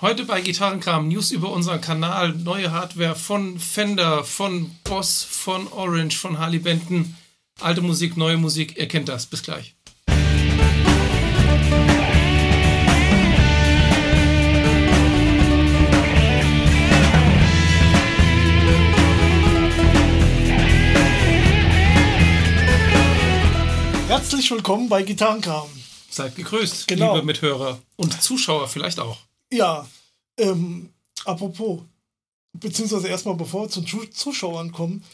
Heute bei Gitarrenkram News über unseren Kanal, neue Hardware von Fender, von Boss, von Orange, von Harley Benton. Alte Musik, neue Musik, ihr kennt das. Bis gleich. Herzlich willkommen bei Gitarrenkram. Seid gegrüßt, Genau. liebe Mithörer und Zuschauer vielleicht auch. Ja, ähm, apropos, beziehungsweise erstmal bevor wir zu Zuschauern kommen,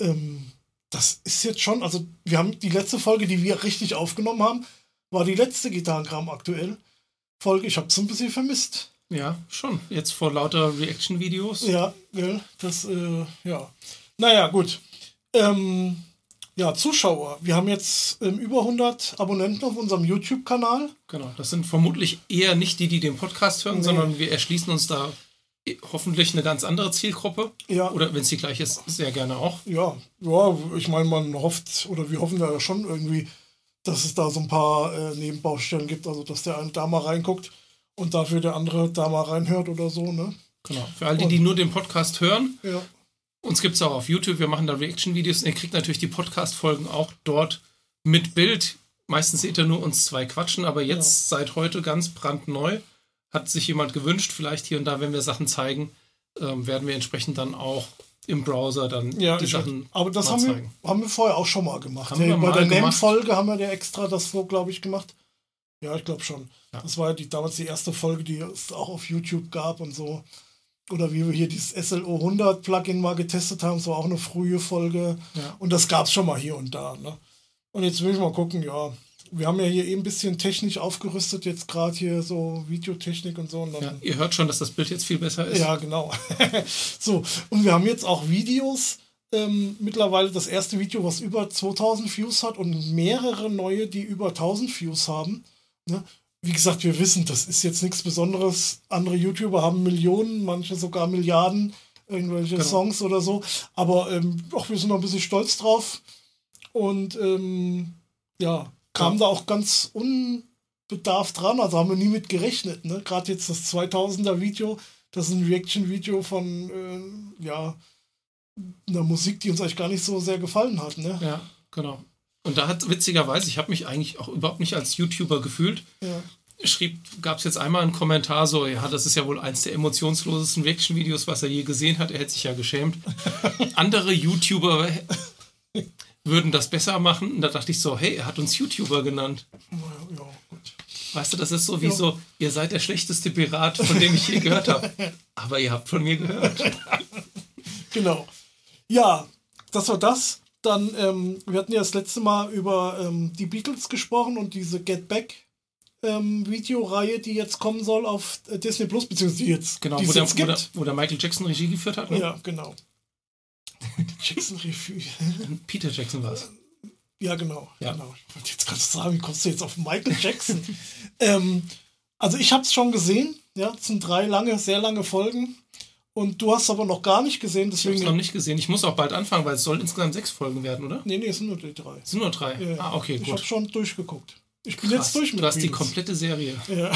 ähm, das ist jetzt schon, also wir haben die letzte Folge, die wir richtig aufgenommen haben, war die letzte Gitarrenkram aktuell. Folge, ich habe es ein bisschen vermisst. Ja, schon. Jetzt vor lauter Reaction-Videos. Ja, gell, das, äh, ja. Naja, gut. Ähm, ja, Zuschauer. Wir haben jetzt ähm, über 100 Abonnenten auf unserem YouTube-Kanal. Genau, das sind vermutlich eher nicht die, die den Podcast hören, Nee. sondern wir erschließen uns da hoffentlich eine ganz andere Zielgruppe. Ja. Oder wenn es die gleiche ist, sehr gerne auch. Ja, ja, ich meine, man hofft, oder wir hoffen ja schon irgendwie, dass es da so ein paar äh, Nebenbaustellen gibt, also dass der eine da mal reinguckt und dafür der andere da mal reinhört oder so, ne? Genau. Für all die, die nur den Podcast hören, Ja. Uns gibt es auch auf YouTube. Wir machen da Reaction-Videos und ihr kriegt natürlich die Podcast-Folgen auch dort mit Bild. Meistens seht ihr nur uns zwei quatschen, aber jetzt seit heute ganz brandneu. Hat sich jemand gewünscht, vielleicht hier und da, wenn wir Sachen zeigen, ähm, werden wir entsprechend dann auch im Browser dann Ja, die Sachen aber das haben wir, haben wir vorher auch schon mal gemacht. Ja, wir bei der. NEM-Folge haben wir ja extra das so, glaube ich, gemacht. Ja, ich glaube schon. Ja. Das war ja die, damals die erste Folge, die es auch auf YouTube gab und so. Oder wie wir hier dieses SLO 100 Plugin mal getestet haben, das war auch eine frühe Folge. Ja. Und das gab es schon mal hier und da. Ne? Und jetzt will ich mal gucken, ja. Wir haben ja hier eben ein bisschen technisch aufgerüstet, jetzt gerade hier so Videotechnik und so. Und dann, Ja, ihr hört schon, dass das Bild jetzt viel besser ist. ja, genau. so, und wir haben jetzt auch Videos. Ähm, mittlerweile das erste Video, was über 2000 Views hat und mehrere neue, die über 1000 Views haben. Ne? Wie gesagt, wir wissen, das ist jetzt nichts Besonderes. Andere YouTuber haben Millionen, manche sogar Milliarden, irgendwelche Genau. Songs oder so. Aber ähm, auch wir sind noch ein bisschen stolz drauf. Und ähm, ja, kam Ja. da auch ganz unbedarft dran. Also haben wir nie mit gerechnet. Ne? Gerade jetzt das 2000er Video, das ist ein Reaction-Video von äh, ja, einer Musik, die uns eigentlich gar nicht so sehr gefallen hat. Ne? Ja, genau. Und da hat witzigerweise, ich habe mich eigentlich auch überhaupt nicht als YouTuber gefühlt. Ja. Schrieb, gab es jetzt einmal einen Kommentar so, ja, das ist ja wohl eins der emotionslosesten Reaction-Videos, was er je gesehen hat. Er hätte sich ja geschämt. Andere YouTuber würden das besser machen. Und da dachte ich so, hey, er hat uns YouTuber genannt. Ja, gut. Weißt du, das ist so wie Ja. so, ihr seid der schlechteste Pirat, von dem ich je gehört habe. Aber ihr habt von mir gehört. Genau. Ja, das war das. Dann, ähm, wir hatten ja das letzte Mal über ähm, die Beatles gesprochen und diese Get Back ähm, Videoreihe, die jetzt kommen soll auf äh, Disney Plus, beziehungsweise jetzt, Genau, wo der, jetzt wo, der, gibt. wo der Michael Jackson Regie geführt hat. Ne? Ja, genau. Jackson Revue. Peter Jackson war es. Ja, genau. Ja. genau. Ich wollte jetzt gerade sagen, wie kommst du jetzt auf Michael Jackson? ähm, also ich habe es schon gesehen. Ja, es sind drei lange, sehr lange Folgen. Und du hast aber noch gar nicht gesehen, Ich habe es deswegen. noch nicht gesehen. Ich muss auch bald anfangen, weil es sollen insgesamt sechs Folgen werden, oder? Nee, nee, es sind nur die drei. Es sind nur drei. Ja, Ah, okay, ich habe gut. schon durchgeguckt. Ich bin Krass. jetzt durch mit Du hast die Beatles. komplette Serie. Ja.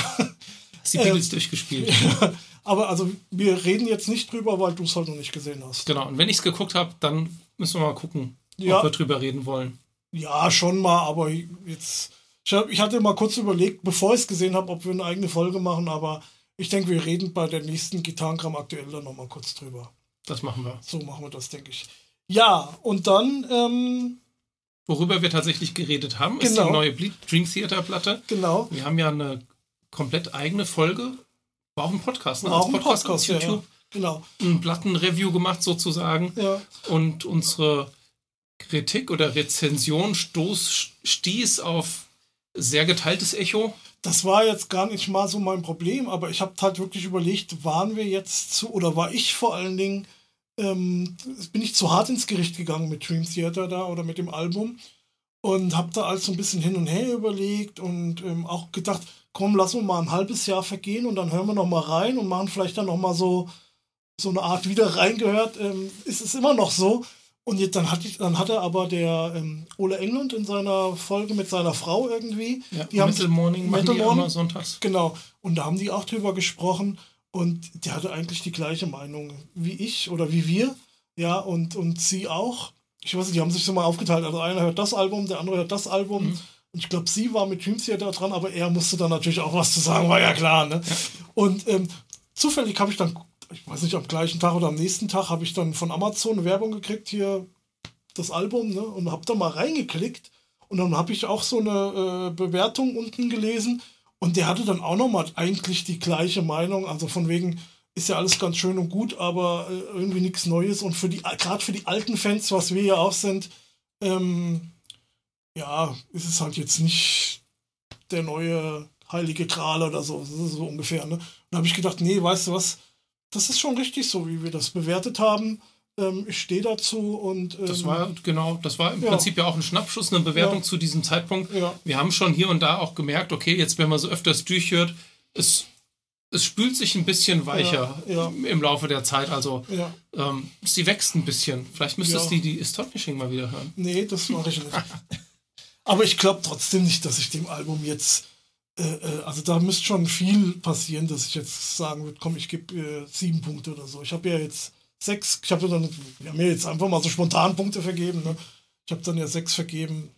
Hast die Beatles durchgespielt. Aber also wir reden jetzt nicht drüber, weil du es halt noch nicht gesehen hast. Genau. Und wenn ich es geguckt habe, dann müssen wir mal gucken, Ja. ob wir drüber reden wollen. Ja, schon mal, aber jetzt. Ich, hab, ich hatte mal kurz überlegt, bevor ich es gesehen habe, ob wir eine eigene Folge machen, aber ich denke, wir reden bei der nächsten Gitarrenkram aktuell dann nochmal kurz drüber. Das machen wir. So machen wir das, denke ich. Ja, und dann, ähm, Worüber wir tatsächlich geredet haben, ist Genau. die neue Ble- Dream Theater Platte. genau. Wir haben ja eine komplett eigene Folge. War auch ein Podcast, ne? Auch Als ein Podcast, als ja, ja. YouTube. Genau. Ein Plattenreview gemacht sozusagen. Ja, Und unsere Kritik oder Rezension stoß, stieß auf sehr geteiltes Echo. Das war jetzt gar nicht mal so mein Problem, aber ich habe halt wirklich überlegt, waren wir jetzt zu, oder war ich vor allen Dingen, ähm, bin ich zu hart ins Gericht gegangen mit Dream Theater da oder mit dem Album und habe da alles so ein bisschen hin und her überlegt und ähm, auch gedacht, komm, lass uns mal ein halbes Jahr vergehen und dann hören wir noch mal rein und machen vielleicht dann noch mal so so eine Art wieder reingehört. Ähm, ist es immer noch so. Und jetzt, dann, hat, dann hatte aber der ähm, Ole England in seiner Folge mit seiner Frau irgendwie. Ja, die haben Metal Morning machen Metal die Morning? immer sonntags. Genau. Und da haben die auch drüber gesprochen. Und der hatte eigentlich die gleiche Meinung wie ich oder wie wir. Ja, und, und sie auch. Ich weiß nicht, die haben sich so mal aufgeteilt. Also einer hört das Album, der andere hört das Album. Mhm. Und ich glaube, sie war mit Dream Theater dran, aber er musste dann natürlich auch was zu sagen, war ja klar. Ne? Ja. Und ähm, zufällig habe ich dann, ich weiß nicht, am gleichen Tag oder am nächsten Tag habe ich dann von Amazon Werbung gekriegt, hier das Album, ne? und habe da mal reingeklickt. Und dann habe ich auch so eine äh, Bewertung unten gelesen. Und der hatte dann auch nochmal eigentlich die gleiche Meinung. Also von wegen, ist ja alles ganz schön und gut, aber äh, irgendwie nichts Neues. Und für die, gerade für die alten Fans, was wir ja auch sind, ähm, ja, ist es halt jetzt nicht der neue heilige Gral oder so, so ungefähr. Ne? Dann habe ich gedacht, nee, weißt du was, das ist schon richtig so, wie wir das bewertet haben. Ähm, ich stehe dazu und. Ähm, das war genau, das war im ja. Prinzip ja auch ein Schnappschuss, eine Bewertung ja. zu diesem Zeitpunkt. Ja. Wir haben schon hier und da auch gemerkt, okay, jetzt wenn man so öfters durchhört, es es spült sich ein bisschen weicher im Laufe der Zeit. Also ähm, sie wächst ein bisschen. Vielleicht müsstest du die Astonishing mal wieder hören. Nee, das mache ich nicht. Aber ich glaube trotzdem nicht, dass ich dem Album jetzt. Äh, äh, also da müsste schon viel passieren, dass ich jetzt sagen würde, komm, ich gebe äh, sieben Punkte oder so. Ich habe ja jetzt sechs, ich habe dann, wir haben ja jetzt einfach mal so spontan Punkte vergeben. Ne? Ich habe dann ja sechs vergeben.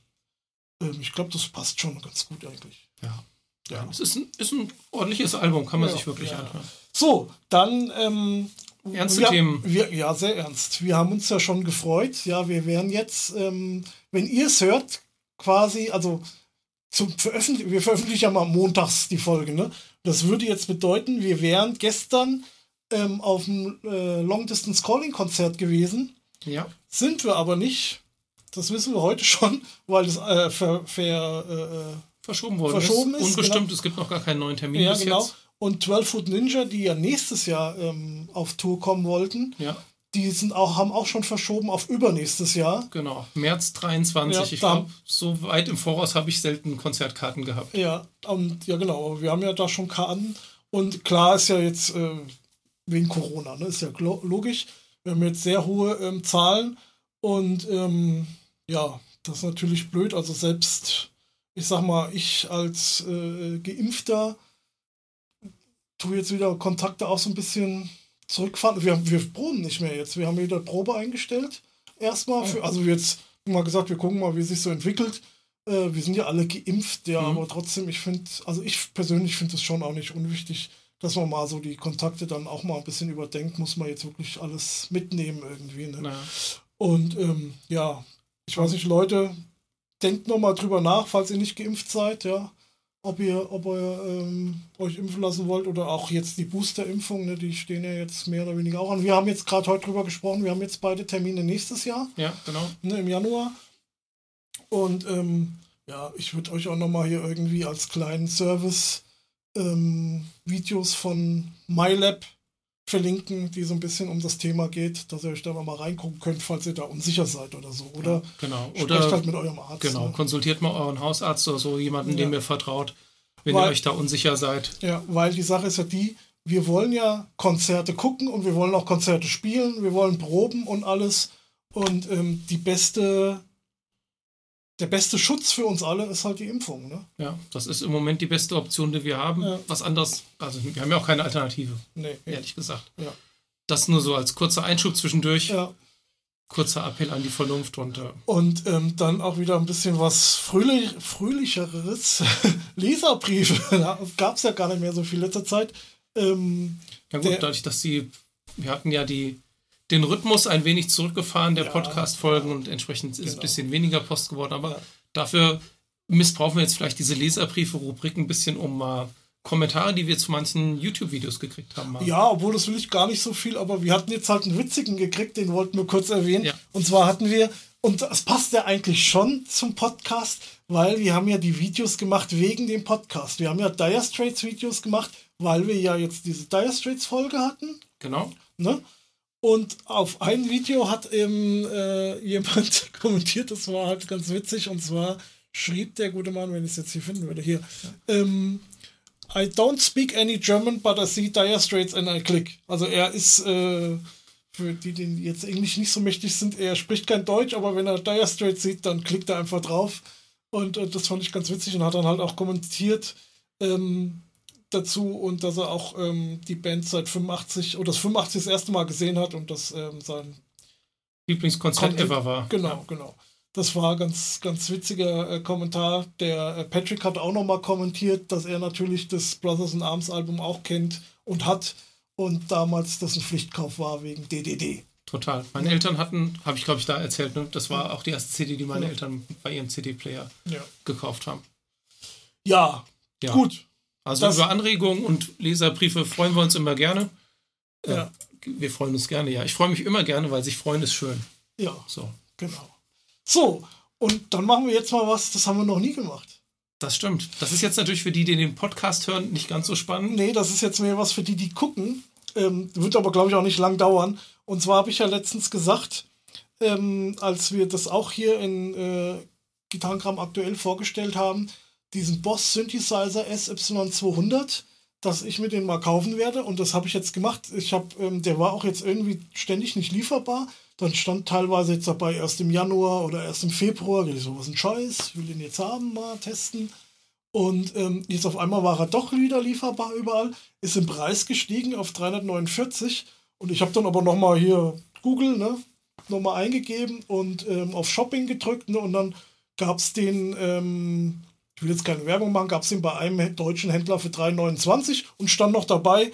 Ähm, ich glaube, das passt schon ganz gut eigentlich. Ja. Ja, es ist ein, ist ein ordentliches Album, kann man ja, sich wirklich ja. anhören. So, dann. Ähm, Ernste wir, Themen. Wir, ja, sehr ernst. Wir haben uns ja schon gefreut. Ja, wir wären jetzt, ähm, wenn ihr es hört, quasi, also zum Veröffentlich wir veröffentlichen ja mal montags die Folge, ne? Das würde jetzt bedeuten, wir wären gestern ähm, auf dem äh, Long Distance Calling Konzert gewesen. Ja. Sind wir aber nicht. Das wissen wir heute schon, weil das äh, ver, ver, äh, verschoben worden verschoben ist. ist Unbestimmt, genau. es gibt noch gar keinen neuen Termin ja, genau. jetzt. Und 12 Foot Ninja, die ja nächstes Jahr ähm, auf Tour kommen wollten, ja. Die sind auch, haben auch schon verschoben auf übernächstes Jahr. Genau, März 23. Ja, ich glaube, so weit im Voraus habe ich selten Konzertkarten gehabt. Ja, und ja genau, wir haben ja da schon Karten. Und klar ist ja jetzt äh, wegen Corona, ne? ist ja logisch. Wir haben jetzt sehr hohe ähm, Zahlen und ähm, ja, das ist natürlich blöd. Also selbst ich sag mal, ich als äh, Geimpfter tue jetzt wieder Kontakte auch so ein bisschen zurückfahren. Wir, wir proben nicht mehr jetzt. Wir haben wieder Probe eingestellt. Erstmal. Für, also jetzt mal gesagt, wir gucken mal, wie es sich so entwickelt. Äh, wir sind ja alle geimpft, ja, mhm. aber trotzdem, ich finde, also ich persönlich finde es schon auch nicht unwichtig, dass man mal so die Kontakte dann auch mal ein bisschen überdenkt. Muss man jetzt wirklich alles mitnehmen irgendwie. Ne? Und ähm, ja, ich weiß nicht, Leute, denkt nochmal drüber nach, falls ihr nicht geimpft seid, ja. Ob ihr, ob ihr ähm, euch impfen lassen wollt oder auch jetzt die Booster-Impfung, ne, die stehen ja jetzt mehr oder weniger auch an. Wir haben jetzt gerade heute drüber gesprochen, wir haben jetzt beide Termine nächstes Jahr. Ja, genau. Ne, Im Januar. Und ähm, ja, ich würde euch auch nochmal hier irgendwie als kleinen Service ähm, Videos von MyLab verlinken, die so ein bisschen um das Thema geht, dass ihr euch da mal reingucken könnt, falls ihr da unsicher seid oder so. Oder ja, genau. Oder halt mit eurem Arzt. Genau, ne? konsultiert mal euren Hausarzt oder so, jemanden, ja. dem ihr vertraut, wenn weil, ihr euch da unsicher seid. Ja, weil die Sache ist ja die, wir wollen ja Konzerte gucken und wir wollen auch Konzerte spielen, wir wollen proben und alles. Und ähm, die beste der beste Schutz für uns alle ist halt die Impfung. Ne? Ja, das ist im Moment die beste Option, die wir haben. Ja. Was anderes, also wir haben ja auch keine Alternative. Nee. Ehrlich gesagt. Ja. Das nur so als kurzer Einschub zwischendurch. Ja. Kurzer Appell an die Vernunft und. Äh und ähm, dann auch wieder ein bisschen was Fröhlich Fröhlicheres. Leserbriefe. da gab es ja gar nicht mehr so viel letzter Zeit. Ähm, ja, gut, dadurch, dass sie. Wir hatten ja die den Rhythmus ein wenig zurückgefahren der ja, Podcast-Folgen und entsprechend ist genau. ein bisschen weniger Post geworden. Aber ja. dafür missbrauchen wir jetzt vielleicht diese Leserbriefe-Rubrik ein bisschen, um mal Kommentare, die wir zu manchen YouTube-Videos gekriegt haben. Mal. Ja, obwohl das will ich gar nicht so viel, aber wir hatten jetzt halt einen witzigen gekriegt, den wollten wir kurz erwähnen. Ja. Und zwar hatten wir, und das passt ja eigentlich schon zum Podcast, weil wir haben ja die Videos gemacht wegen dem Podcast. Wir haben ja Dire Straits Videos gemacht, weil wir ja jetzt diese Dire Straits Folge hatten. Genau. Ne? Und auf ein Video hat eben äh, jemand kommentiert, das war halt ganz witzig, und zwar schrieb der gute Mann, wenn ich es jetzt hier finden würde, hier, ähm, I don't speak any German, but I see Dire Straits and I click. Also er ist, äh, für die, die jetzt Englisch nicht so mächtig sind, er spricht kein Deutsch, aber wenn er Dire Straits sieht, dann klickt er einfach drauf. Und äh, das fand ich ganz witzig und hat dann halt auch kommentiert, ähm, dazu und dass er auch ähm, die Band seit 85 oder das 85 das erste Mal gesehen hat und das ähm, sein Lieblingskonzert Konzert- ever war. Genau, Ja. genau. Das war ganz, ganz witziger äh, Kommentar. Der äh, Patrick hat auch nochmal kommentiert, dass er natürlich das Brothers in Arms Album auch kennt und hat und damals das ein Pflichtkauf war wegen DDD. Total. Meine Eltern hatten, habe ich glaube ich da erzählt, ne? das war auch die erste CD, die meine Ja. Eltern bei ihrem CD-Player Ja. gekauft haben. Ja, Ja. gut. Also Das- über Anregungen und Leserbriefe freuen wir uns immer gerne. Äh, Ja. Wir freuen uns gerne, ja. Ich freue mich immer gerne, weil sich freuen ist schön. Ja, So. genau. So, und dann machen wir jetzt mal was, das haben wir noch nie gemacht. Das stimmt. Das ist jetzt natürlich für die, die den Podcast hören, nicht ganz so spannend. Nee, das ist jetzt mehr was für die, die gucken. Ähm, wird aber, glaube ich, auch nicht lang dauern. Und zwar habe ich ja letztens gesagt, ähm, als wir das auch hier in äh, Gitarrengram aktuell vorgestellt haben, diesen Boss Synthesizer SY200, dass ich mir den mal kaufen werde. Und das habe ich jetzt gemacht. Ich habe, ähm, der war auch jetzt irgendwie ständig nicht lieferbar. Dann stand teilweise jetzt dabei erst im Januar oder erst im Februar. Ich so, was ein Scheiß, ich will den jetzt haben, mal testen. Und ähm, jetzt auf einmal war er doch wieder lieferbar überall, ist im Preis gestiegen auf 349. Und ich habe dann aber nochmal hier Google, ne, nochmal eingegeben und ähm, auf Shopping gedrückt. Ne, und dann gab es den, ähm, ich will jetzt keine Werbung machen, gab es den bei einem deutschen Händler für 3,29 und stand noch dabei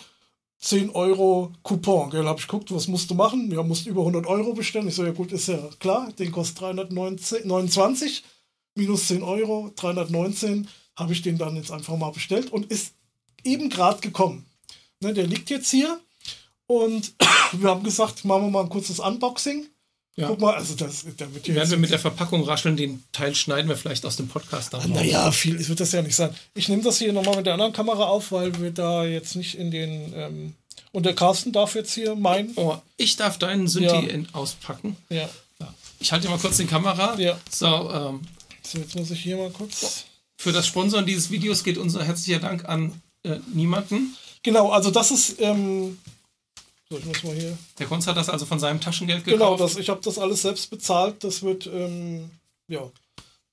10 Euro Coupon. Gell, habe ich geguckt, was musst du machen? Ja, musst über 100 Euro bestellen. Ich so, ja gut, ist ja klar, den kostet 329 minus 10 Euro, 319 habe ich den dann jetzt einfach mal bestellt und ist eben gerade gekommen. Ne, der liegt jetzt hier und wir haben gesagt, machen wir mal ein kurzes Unboxing. Ja. Guck mal, also das, hier Werden wir mit der Verpackung rascheln, den Teil schneiden wir vielleicht aus dem Podcast dann. naja, viel wird das ja nicht sein. Ich nehme das hier nochmal mit der anderen Kamera auf, weil wir da jetzt nicht in den. Ähm, und der Carsten darf jetzt hier meinen. Oh, ich darf deinen Synthi Ja. auspacken. Ja. Ich halte mal kurz die Kamera. Ja. So, ähm, So, jetzt muss ich hier mal kurz. für das Sponsoren dieses Videos geht unser herzlicher Dank an äh, niemanden. Genau, also das ist. Ähm, so, ich muss mal hier. Der Kunst hat das also von seinem Taschengeld Genau, gekauft. das, ich habe das alles selbst bezahlt. Das wird. Ähm, ja.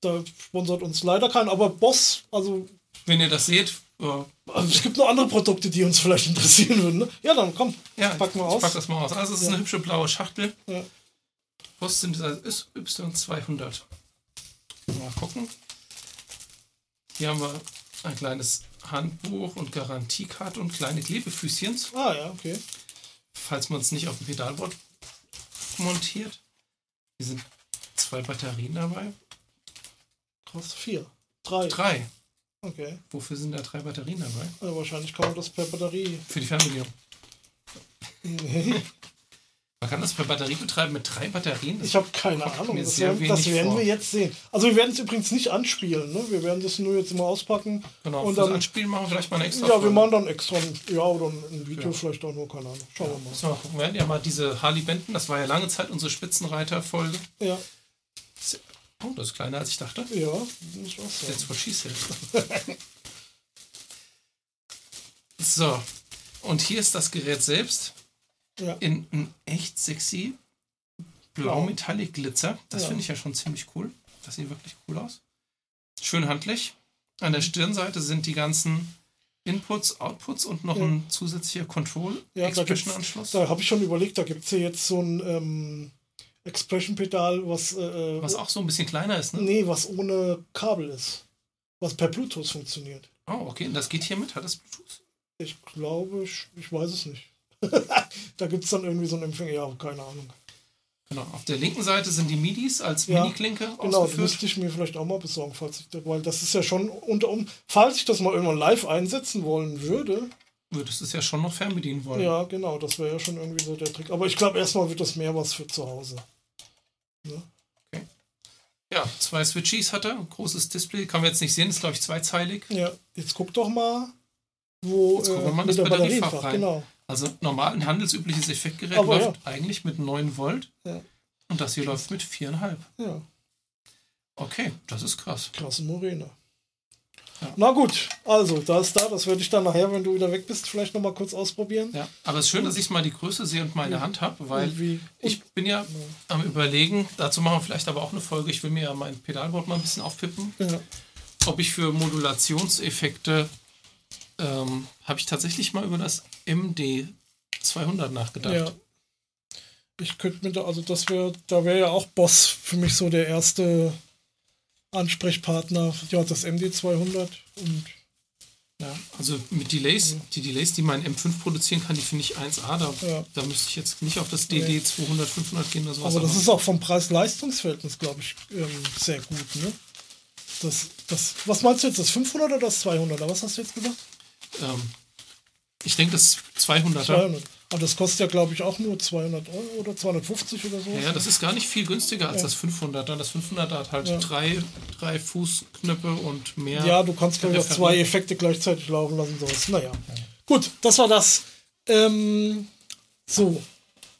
Da sponsert uns leider kein, aber Boss, also Wenn ihr das seht, äh, Also es gibt noch andere Produkte, die uns vielleicht interessieren würden. Ne? Ja, dann komm, ja, packen wir ich aus. pack das mal aus. Also es ist Ja. eine hübsche blaue Schachtel. Ja. Was sind das? Ist Y200. Mal gucken. Hier haben wir ein kleines Handbuch und Garantiekarte und kleine Klebefüßchen, Ah ja, okay. Falls man es nicht auf dem Pedalboard montiert. Hier sind zwei Batterien dabei. Krass, vier. Drei. Drei. Okay. Wofür sind da drei Batterien dabei? Also wahrscheinlich kann man das per Batterie. Für die Fernbedienung. Nee, Man kann das per Batterie betreiben mit drei Batterien. Das ich habe keine Ahnung. Das, sehr werden, das werden wir jetzt sehen. Also wir werden es übrigens nicht anspielen. Ne? Wir werden das nur jetzt mal auspacken. Genau, und dann, Anspielen machen wir vielleicht mal eine extra ja, wir Folge. machen dann extra ein, ja, oder ein Video Ja. vielleicht auch nur, keine Ahnung. Schauen wir mal. Müssen wir mal gucken. Wir hatten ja mal diese Harley Benton, das war ja lange Zeit unsere Spitzenreiter-Folge. Ja, Oh, das ist kleiner als ich dachte. ja, muss ich auch what she said. so, und hier ist das Gerät selbst Ja. in, in echt sexy blau Metallic Glitzer. Das Ja. finde ich ja schon ziemlich cool. Das sieht wirklich cool aus. Schön handlich. An der Stirnseite sind die ganzen Inputs, Outputs und noch Ja. ein zusätzlicher Control Ja, da, gibt's- Expression-Anschluss. da habe ich schon überlegt, da gibt es ja jetzt so ein ähm, Expression-Pedal, was, äh, Was auch so ein bisschen kleiner ist, ne? nee, was ohne Kabel ist. Was per Bluetooth funktioniert. Oh, okay. Und das geht hier mit? Hat das Bluetooth? Ich glaube, ich, ich weiß es nicht. da gibt es dann irgendwie so einen Empfänger, ja, keine Ahnung. Genau. Auf der linken Seite sind die MIDIs als Ja, Mini-Klinke Genau, das ausgeführt. müsste ich mir vielleicht auch mal besorgen, falls ich, weil das ist ja schon unter um, falls ich das mal irgendwann live einsetzen wollen würde. Würdest du es ja schon noch fernbedienen wollen. Ja, genau, das wäre ja schon irgendwie so der Trick. Aber ich glaube, erstmal wird das mehr was für zu Hause. Ja, zwei Switchies hat er, großes Display, kann man jetzt nicht sehen, ist glaube ich zweizeilig. Ja, jetzt guck doch mal, wo Jetzt gucken wir äh, mal das der Batteriefach Batteriefach, rein. genau. Also normal ein handelsübliches Effektgerät Aber läuft eigentlich mit 9 Volt Ja. und das hier läuft mit 4,5. Ja, Okay, das ist krass. krasse Moräne. Ja. Na gut, also, da ist da, das werde ich dann nachher, wenn du wieder weg bist, vielleicht nochmal kurz ausprobieren. Ja, aber es ist schön, dass ich mal die Größe sehe und in der Hand habe, weil Und ich bin ja am überlegen, dazu machen wir vielleicht aber auch eine Folge, ich will mir ja mein Pedalboard mal ein bisschen aufpippen, ja, ob ich für Modulationseffekte ähm, habe ich tatsächlich mal über das MD 200 nachgedacht. Ja. Ich könnte mir da, also das wäre, da wäre ja auch Boss für mich so der erste Ansprechpartner. Ja, das MD 200 und ja, also mit Delays, die Delays, die mein M5 produzieren kann, die finde ich 1A. Da, Ja. da müsste ich jetzt nicht auf das DD 200, 500 gehen oder sowas. Aber das ist auch vom Preis-Leistungs-Verhältnis, glaube ich, ähm, sehr gut. Ne? Das, das, was meinst du jetzt, das 500 oder das 200er? Was hast du jetzt gesagt? ähm, ich denke, das 200er. 200. Aber das kostet ja, glaube ich, auch nur 200 Euro oder 250 oder so. Ja, das ist gar nicht viel günstiger als Ja. das 500er. Das 500er hat halt Ja. drei, drei Fußknöpfe und mehr. Ja, du kannst, Referent. zwei Effekte gleichzeitig laufen lassen. Sowas. Naja. Gut, das war das. Ähm, so,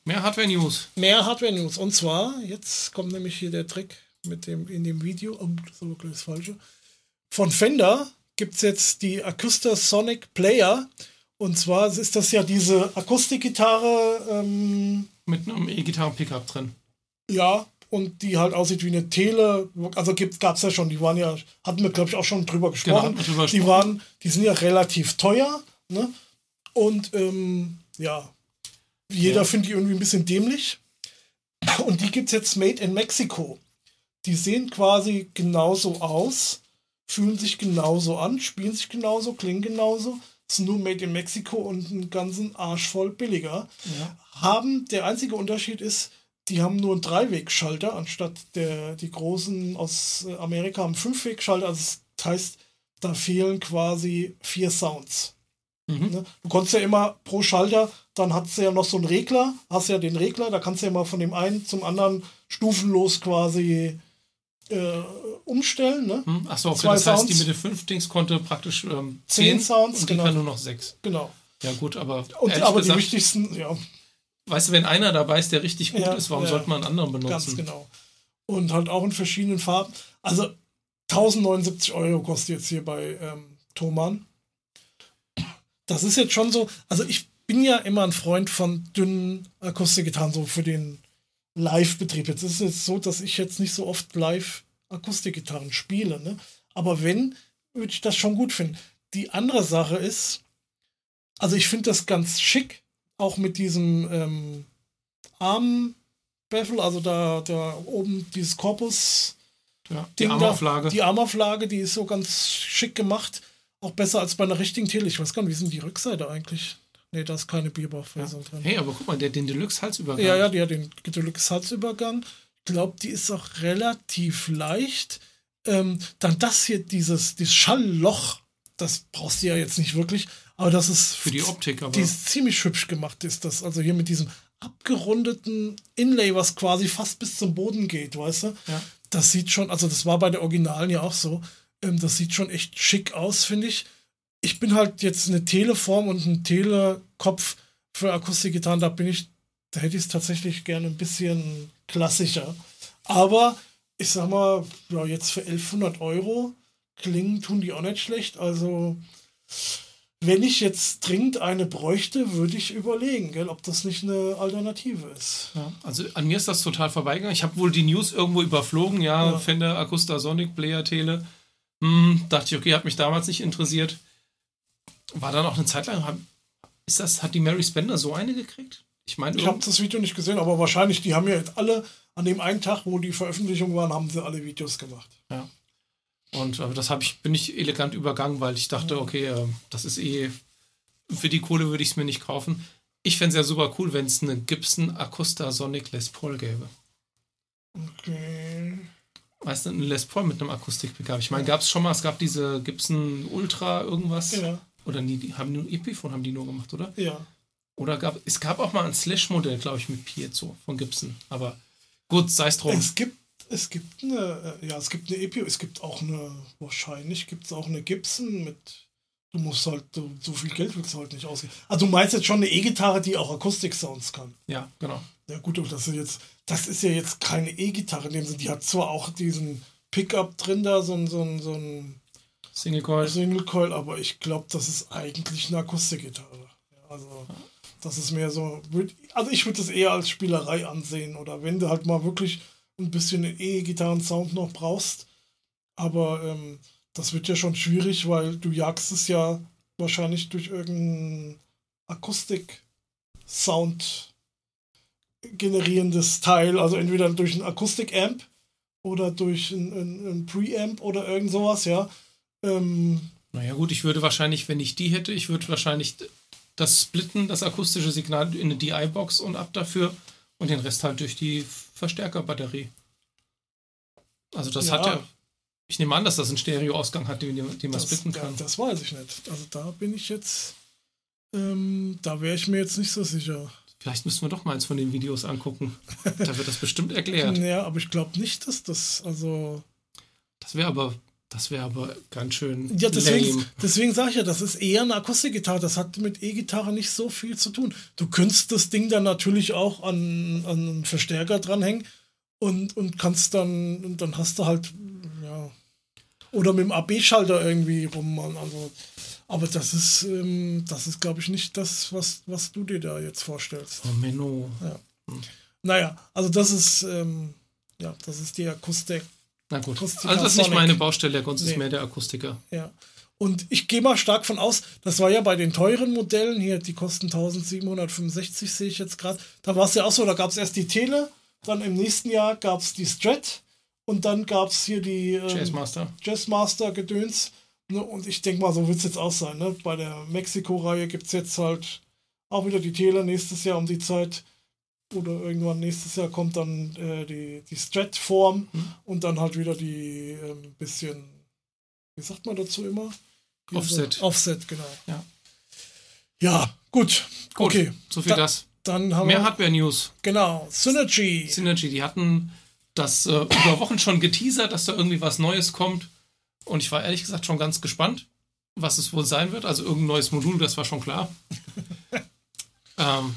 Mehr Hardware-News. mehr Hardware-News. Und zwar, jetzt kommt nämlich hier der Trick mit dem in dem Video. Oh, das ist aber gleich das Falsche. Von Fender gibt es jetzt die Acoustic Sonic Player. Und zwar ist das ja diese Akustikgitarre, ähm, Mit einem E-Gitarren-Pickup drin. ja, und die halt aussieht wie eine Tele. Also gab es ja schon, die waren ja, hatten wir, glaube ich, auch schon drüber gesprochen. hatten wir drüber die gesprochen. waren, die sind ja relativ teuer, ne? Und ähm, ja, jeder Ja. findet die irgendwie ein bisschen dämlich. Und die gibt es jetzt made in Mexico. Die sehen quasi genauso aus, fühlen sich genauso an, spielen sich genauso, klingen genauso. Sind nur made in Mexico und einen ganzen Arsch voll billiger. Haben, der einzige Unterschied ist, die haben nur einen Dreiwegschalter, anstatt der, die großen aus Amerika haben einen Fünfwegschalter. Also das heißt, da fehlen quasi vier Sounds. Mhm. Ne? Du konntest ja immer pro Schalter, dann hast du ja noch so einen Regler, hast ja den Regler, da kannst du ja mal von dem einen zum anderen stufenlos quasi äh, umstellen. Ne? Hm? Achso, okay, das heißt, die Sounds. mit den 5 Dings konnte praktisch ähm, Zehn 10 Sounds, und die genau. kann nur noch 6. Genau. Ja gut, aber Und, aber die gesagt, wichtigsten, ja, weißt du, wenn einer dabei ist, der richtig gut Ja, ist, warum ja. sollte man einen anderen benutzen? ganz genau. Und halt auch in verschiedenen Farben. Also 1079 Euro kostet jetzt hier bei ähm, Thomann. Das ist jetzt schon so, also ich bin ja immer ein Freund von dünnen Akustikgitarren, so für den Live-Betrieb. Jetzt ist es jetzt so, dass ich jetzt nicht so oft live Akustikgitarren spiele, ne? Aber wenn, würde ich das schon gut finden. Die andere Sache ist, also ich finde das ganz schick, auch mit diesem ähm, Armbevel, also da, da oben dieses Korpus. Ja, die Armauflage. Die Armauflage, die ist so ganz schick gemacht. Auch besser als bei einer richtigen Tele. Ich weiß gar nicht, wie sind die Rückseite eigentlich? Nee, da ist keine Bierbauchfassung drin. Hey, aber guck mal, der den Deluxe-Halsübergang. Ja, ja, die hat den Deluxe Halsübergang. Ich glaube, die ist auch relativ leicht. Ähm, dann das hier, dieses, dieses Schallloch, das brauchst du ja jetzt nicht wirklich, aber das ist Für die Optik, aber. die ist ziemlich hübsch gemacht, ist das. Also hier mit diesem abgerundeten Inlay, was quasi fast bis zum Boden geht, weißt du? Ja. Das sieht schon, also das war bei der Originalen ja auch so. Ähm, das sieht schon echt schick aus, finde ich. Ich bin halt jetzt eine Teleform und ein Telekopf für Akustikgitarren, da bin ich, da hätte ich es tatsächlich gerne ein bisschen klassischer. Aber ich sag mal, ja, jetzt für 1100 Euro klingen tun die auch nicht schlecht. Also, wenn ich jetzt dringend eine bräuchte, würde ich überlegen, gell, ob das nicht eine Alternative ist. Ja, also an mir ist das total vorbeigegangen. Ich habe wohl die News irgendwo überflogen. Ja, Ja. Fender, Akusta, Sonic, Player, Tele. Hm, dachte ich, okay, hat mich damals nicht interessiert. War dann auch eine Zeit lang. Ist das, hat die Mary Spender so eine gekriegt? Ich meine, Ich habe das Video nicht gesehen, aber wahrscheinlich, die haben ja jetzt alle an dem einen Tag, wo die Veröffentlichung waren, haben sie alle Videos gemacht. Ja. Und aber das habe ich, bin ich elegant übergangen, weil ich dachte, okay, äh, das ist eh, für die Kohle würde ich es mir nicht kaufen. Ich fände es ja super cool, wenn es eine Gibson Acosta Sonic Les Paul gäbe. Okay. Weißt du, ein Les Paul mit einem Akustik-Pickup. Ich meine, gab es schon mal, es gab diese Gibson Ultra irgendwas. Ja, Oder nie, die haben nur Epiphone haben die nur gemacht, oder? ja. Oder gab es gab auch mal ein Slash-Modell, glaube ich, mit Piezo von Gibson. Aber gut, sei es drum. Es gibt, es gibt eine, äh, ja, es gibt eine EPO, es gibt auch eine, wahrscheinlich gibt es auch eine Gibson mit, du musst halt, so, so viel Geld willst du halt nicht ausgeben. Also du meinst jetzt schon eine E-Gitarre, die auch Akustik-Sounds kann. Ja, genau. Ja gut, aber das ist jetzt, das ist ja jetzt keine E-Gitarre in dem Sinne. Die hat zwar auch diesen Pickup drin da, so ein, so ein, so ein Single Coil. Single Coil, aber ich glaube, das ist eigentlich eine Akustikgitarre. Also das ist mehr so, also ich würde das eher als Spielerei ansehen oder wenn du halt mal wirklich ein bisschen E-Gitarren-Sound noch brauchst, aber ähm, das wird ja schon schwierig, weil du jagst es ja wahrscheinlich durch irgendein Akustik-Sound generierendes Teil, also entweder durch ein Akustik-Amp oder durch ein, ein, ein Preamp oder irgend sowas, ja. Ähm, naja gut, ich würde wahrscheinlich, wenn ich die hätte, ich würde wahrscheinlich das splitten, das akustische Signal in eine DI-Box und ab dafür und den Rest halt durch die Verstärkerbatterie. Also das ja. hat ja. Ich nehme an, dass das einen Stereoausgang hat, den, den man splitten kann. Das weiß ich nicht. Also da bin ich jetzt. Ähm, da wäre ich mir jetzt nicht so sicher. Vielleicht müssen wir doch mal eins von den Videos angucken. da wird das bestimmt erklärt. Ja, aber ich glaube nicht, dass das, also. Das wäre aber, das wäre aber ganz schön. Ja, deswegen, deswegen sage ich ja, das ist eher eine Akustikgitarre. Das hat mit E-Gitarre nicht so viel zu tun. Du könntest das Ding dann natürlich auch an, an einen Verstärker dranhängen und, und kannst dann, und dann hast du halt, ja. Oder mit dem AB-Schalter irgendwie rum. Also, aber das ist, ähm, das ist, glaube ich, nicht das, was, was du dir da jetzt vorstellst. Oh, Menno. Ja. Naja, also das ist, ähm, ja, das ist die Akustik. Na gut. Akustika also das ist nicht meine Baustelle, der Kunst nee. ist mehr der Akustiker. Ja. Und ich gehe mal stark von aus, das war ja bei den teuren Modellen hier, die kosten 1765, sehe ich jetzt gerade. Da war es ja auch so, da gab es erst die Tele, dann im nächsten Jahr gab es die Strat und dann gab es hier die ähm, Jazzmaster. Jazzmaster Gedöns. Ne? Und ich denke mal, so wird es jetzt auch sein. Ne? Bei der Mexiko-Reihe gibt es jetzt halt auch wieder die Tele nächstes Jahr um die Zeit. Oder irgendwann nächstes Jahr kommt dann äh, die, die Strat-Form mhm. und dann halt wieder die ähm, bisschen, wie sagt man dazu immer? Diese Offset. Offset, genau. Ja, ja gut. gut. Okay. So viel da, das. Dann haben Mehr Hardware-News. Genau, Synergy. Synergy, die hatten das äh, über Wochen schon geteasert, dass da irgendwie was Neues kommt. Und ich war ehrlich gesagt schon ganz gespannt, was es wohl sein wird. Also irgendein neues Modul, das war schon klar. ähm,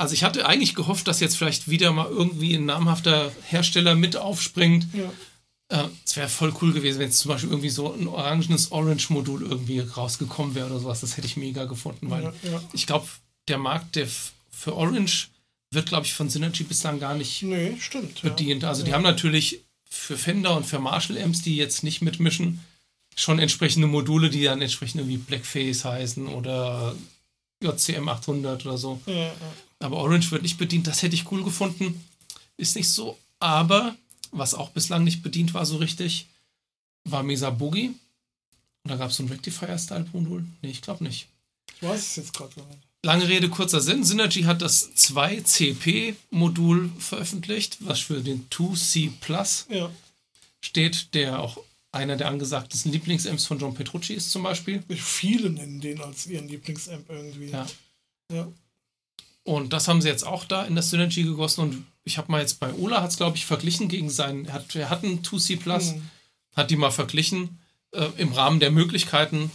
also ich hatte eigentlich gehofft, dass jetzt vielleicht wieder mal irgendwie ein namhafter Hersteller mit aufspringt. Ja. Äh, es wäre voll cool gewesen, wenn jetzt zum Beispiel irgendwie so ein orangenes Orange-Modul irgendwie rausgekommen wäre oder sowas. Das hätte ich mega gefunden, weil ja, ja. ich glaube, der Markt, der für Orange wird, glaube ich, von Synergy bislang gar nicht nee, stimmt, bedient. Also die haben natürlich für Fender und für Marshall-Amps, die jetzt nicht mitmischen, schon entsprechende Module, die dann entsprechend irgendwie Blackface heißen oder JCM 800 oder so. Ja. Aber Orange wird nicht bedient. Das hätte ich cool gefunden. Ist nicht so. Aber was auch bislang nicht bedient war so richtig, war Mesa Boogie. Und da gab es so ein Rectifier-Style-Modul. Nee, ich glaube nicht. Ich weiß es jetzt gerade nicht. Lange Rede, kurzer Sinn. Synergy hat das 2CP-Modul veröffentlicht, was für den 2C Plus ja. steht, der auch einer der angesagtesten Lieblingsamps von John Petrucci ist zum Beispiel. Viele nennen den als ihren Lieblingsamp irgendwie. Ja. ja. Und das haben sie jetzt auch da in das Synergy gegossen. Und ich habe mal jetzt bei Ola, hat es glaube ich verglichen gegen seinen, er hat, er hat einen 2C Plus, mhm. hat die mal verglichen äh, im Rahmen der Möglichkeiten.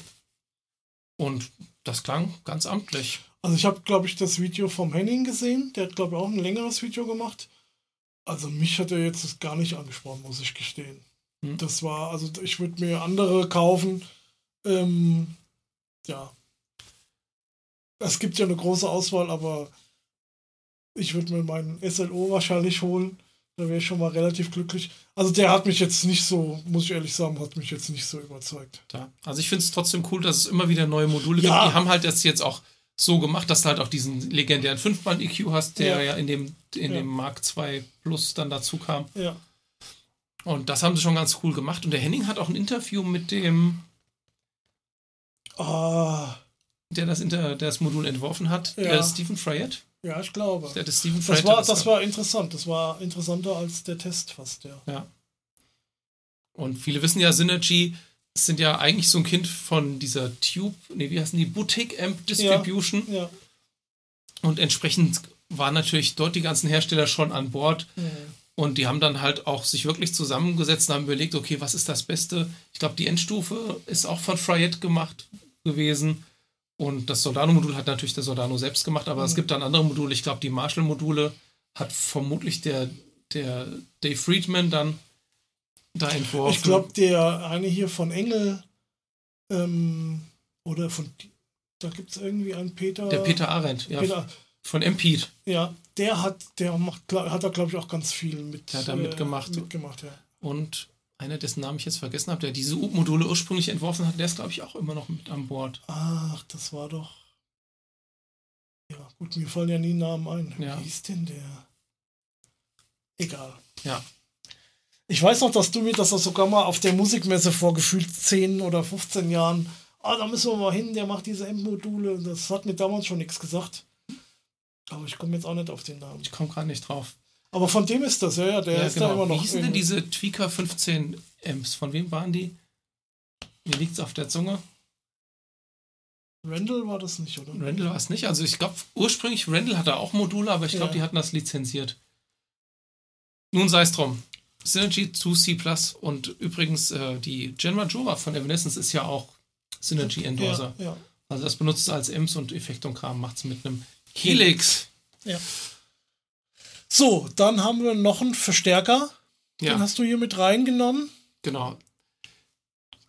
Und das klang ganz amtlich. Also ich habe, glaube ich, das Video vom Henning gesehen. Der hat, glaube ich, auch ein längeres Video gemacht. Also mich hat er jetzt gar nicht angesprochen, muss ich gestehen. Hm. Das war, also ich würde mir andere kaufen. Ähm, ja. Es gibt ja eine große Auswahl, aber ich würde mir meinen SLO wahrscheinlich holen. Da wäre ich schon mal relativ glücklich. Also der hat mich jetzt nicht so, muss ich ehrlich sagen, hat mich jetzt nicht so überzeugt. Ja. Also ich finde es trotzdem cool, dass es immer wieder neue Module ja. gibt. Die haben halt das jetzt auch so gemacht, dass du halt auch diesen legendären 5-Band-EQ hast, der ja, ja in, dem, in ja. dem Mark II Plus dann dazu kam. Ja. Und das haben sie schon ganz cool gemacht. Und der Henning hat auch ein Interview mit dem, oh. der, das Inter, der das Modul entworfen hat, ja. der Stephen Fryett. Ja, ich glaube. Der das, Stephen das, war, das war interessant. Das war interessanter als der Test fast, ja. Ja. Und viele wissen ja, Synergy sind ja eigentlich so ein Kind von dieser Tube, nee, wie heißen die? Boutique Amp Distribution. Ja, ja. Und entsprechend waren natürlich dort die ganzen Hersteller schon an Bord. Mhm. Und die haben dann halt auch sich wirklich zusammengesetzt und haben überlegt, okay, was ist das Beste? Ich glaube, die Endstufe ist auch von Fryette gemacht gewesen. Und das Soldano-Modul hat natürlich der Soldano selbst gemacht, aber mhm. es gibt dann andere Module. Ich glaube, die Marshall-Module hat vermutlich der, der Dave Friedman dann da entworfen. Ich glaube, der eine hier von Engel ähm, oder von, da gibt es irgendwie einen Peter. Der Peter Arendt, ja. Peter, von Empede. Ja, der hat, der macht, hat da glaube ich auch ganz viel mit. Der hat da mitgemacht. Äh, mitgemacht ja. Und einer, dessen Namen ich jetzt vergessen habe, der diese U-Module ursprünglich entworfen hat, der ist, glaube ich, auch immer noch mit an Bord. Ach, das war doch. Ja, gut, mir fallen ja nie Namen ein. Ja. Wie hieß denn der? Egal. Ja. Ich weiß noch, dass du mir das sogar mal auf der Musikmesse vor gefühlt 10 oder 15 Jahren, ah, da müssen wir mal hin, der macht diese M-Module. Das hat mir damals schon nichts gesagt. Aber ich komme jetzt auch nicht auf den Namen. Ich komme gerade nicht drauf. Aber von dem ist das, ja, ja, der Ja, ist da genau. immer noch. Wie hießen denn diese Tweaker 15 Amps? Von wem waren die? Mir liegt's auf der Zunge. Randall war das nicht, oder? Randall war es nicht. Also ich glaube, ursprünglich Randall hatte auch Module, aber ich glaube, Ja. die hatten das lizenziert. Nun sei es drum. Synergy 2C Plus und übrigens äh, die Gen Majora von Evanescence ist ja auch Synergy Endorser. Ja, ja. Also das benutzt als Amps und Effekt und Kram, macht es mit einem Helix. ja. So, dann haben wir noch einen Verstärker. Den Ja, hast du hier mit reingenommen. genau.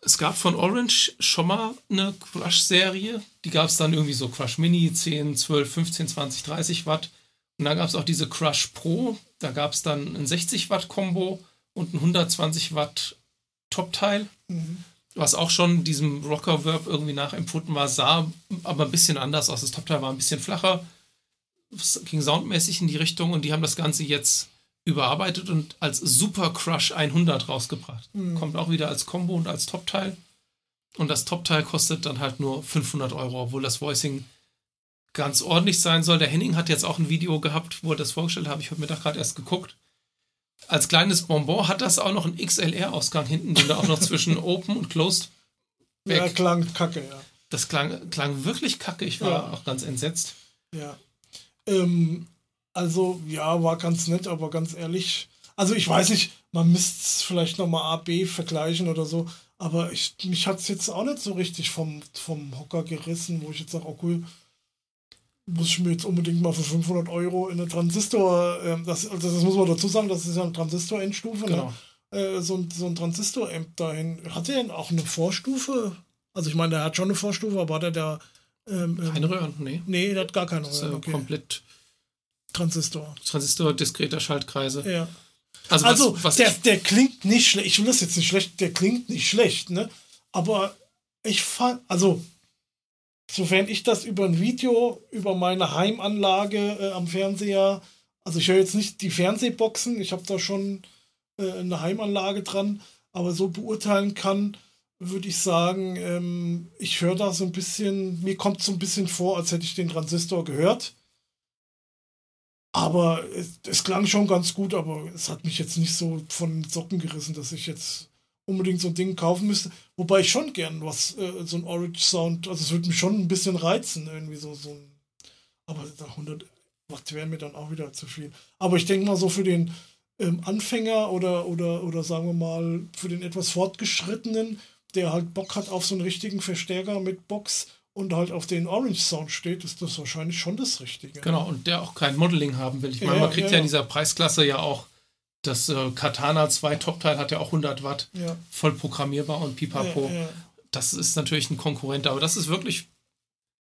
Es gab von Orange schon mal eine Crush-Serie. Die gab es dann irgendwie so Crush Mini, 10, 12, 15, 20, 30 Watt. Und dann gab es auch diese Crush Pro. Da gab es dann ein 60 Watt Combo und ein 120 Watt Top-Teil. Was auch schon diesem Rocker-Verb irgendwie nachempfunden war, sah aber ein bisschen anders aus. Das Top-Teil war ein bisschen flacher. Es ging soundmäßig in die Richtung und die haben das Ganze jetzt überarbeitet und als Super Crush 100 rausgebracht. Kommt auch wieder als Combo und als Top-Teil. Und das Top-Teil kostet dann halt nur 500 Euro, obwohl das Voicing ganz ordentlich sein soll. Der Henning hat jetzt auch ein Video gehabt, wo er das vorgestellt hat. Ich habe mir da gerade erst geguckt. Als kleines Bonbon hat das auch noch einen XLR-Ausgang hinten, den du auch noch zwischen Open und Closed Ja, weg. klang kacke, ja. Das klang, klang wirklich kacke. Ich war Ja. auch ganz entsetzt. Ja. Ähm, also, ja, war ganz nett, aber ganz ehrlich. Also, ich weiß nicht, man müsste es vielleicht nochmal A, B vergleichen oder so. Aber ich, mich hat es jetzt auch nicht so richtig vom, vom Hocker gerissen, wo ich jetzt sage, oh cool, muss ich mir jetzt unbedingt mal für 500 Euro in eine Transistor, ähm, das, also das muss man dazu sagen, das ist ja eine Transistor-Endstufe, Genau. ne? äh, so, ein- so ein Transistor-Amp dahin. Hat der denn auch eine Vorstufe? Also, ich meine, der hat schon eine Vorstufe, aber hat er da. Ähm, ähm, Keine Röhren, nee. Nee, der hat gar keine Das Röhren. Okay. komplett Transistor. Transistor, diskreter Schaltkreise. Ja. Also, was, Also, was der, der klingt nicht schlecht. Ich will das jetzt nicht schlecht, der klingt nicht schlecht, ne? Aber ich fand, also, sofern ich das über ein Video, über meine Heimanlage äh, am Fernseher, also ich höre jetzt nicht die Fernsehboxen, ich habe da schon äh, eine Heimanlage dran, aber so beurteilen kann, würde ich sagen, ähm, ich höre da so ein bisschen, mir kommt so ein bisschen vor, als hätte ich den Transistor gehört. Aber es, es klang schon ganz gut, aber es hat mich jetzt nicht so von den Socken gerissen, dass ich jetzt unbedingt so ein Ding kaufen müsste. Wobei ich schon gern was, äh, so ein Orange Sound, also es würde mich schon ein bisschen reizen, irgendwie so, so ein. Aber da 100 Watt wäre mir dann auch wieder zu viel. Aber ich denke mal so für den ähm, Anfänger oder, oder, oder sagen wir mal für den etwas fortgeschrittenen, der halt Bock hat auf so einen richtigen Verstärker mit Box und halt auf den Orange Sound steht, ist das wahrscheinlich schon das Richtige. genau, und der auch kein Modeling haben will. Ich Ja, meine, man ja, kriegt ja, ja in dieser Preisklasse ja auch das äh, Katana 2 Top-Teil hat ja auch 100 Watt, Ja. voll programmierbar und pipapo. Das ist natürlich ein Konkurrent, aber das ist wirklich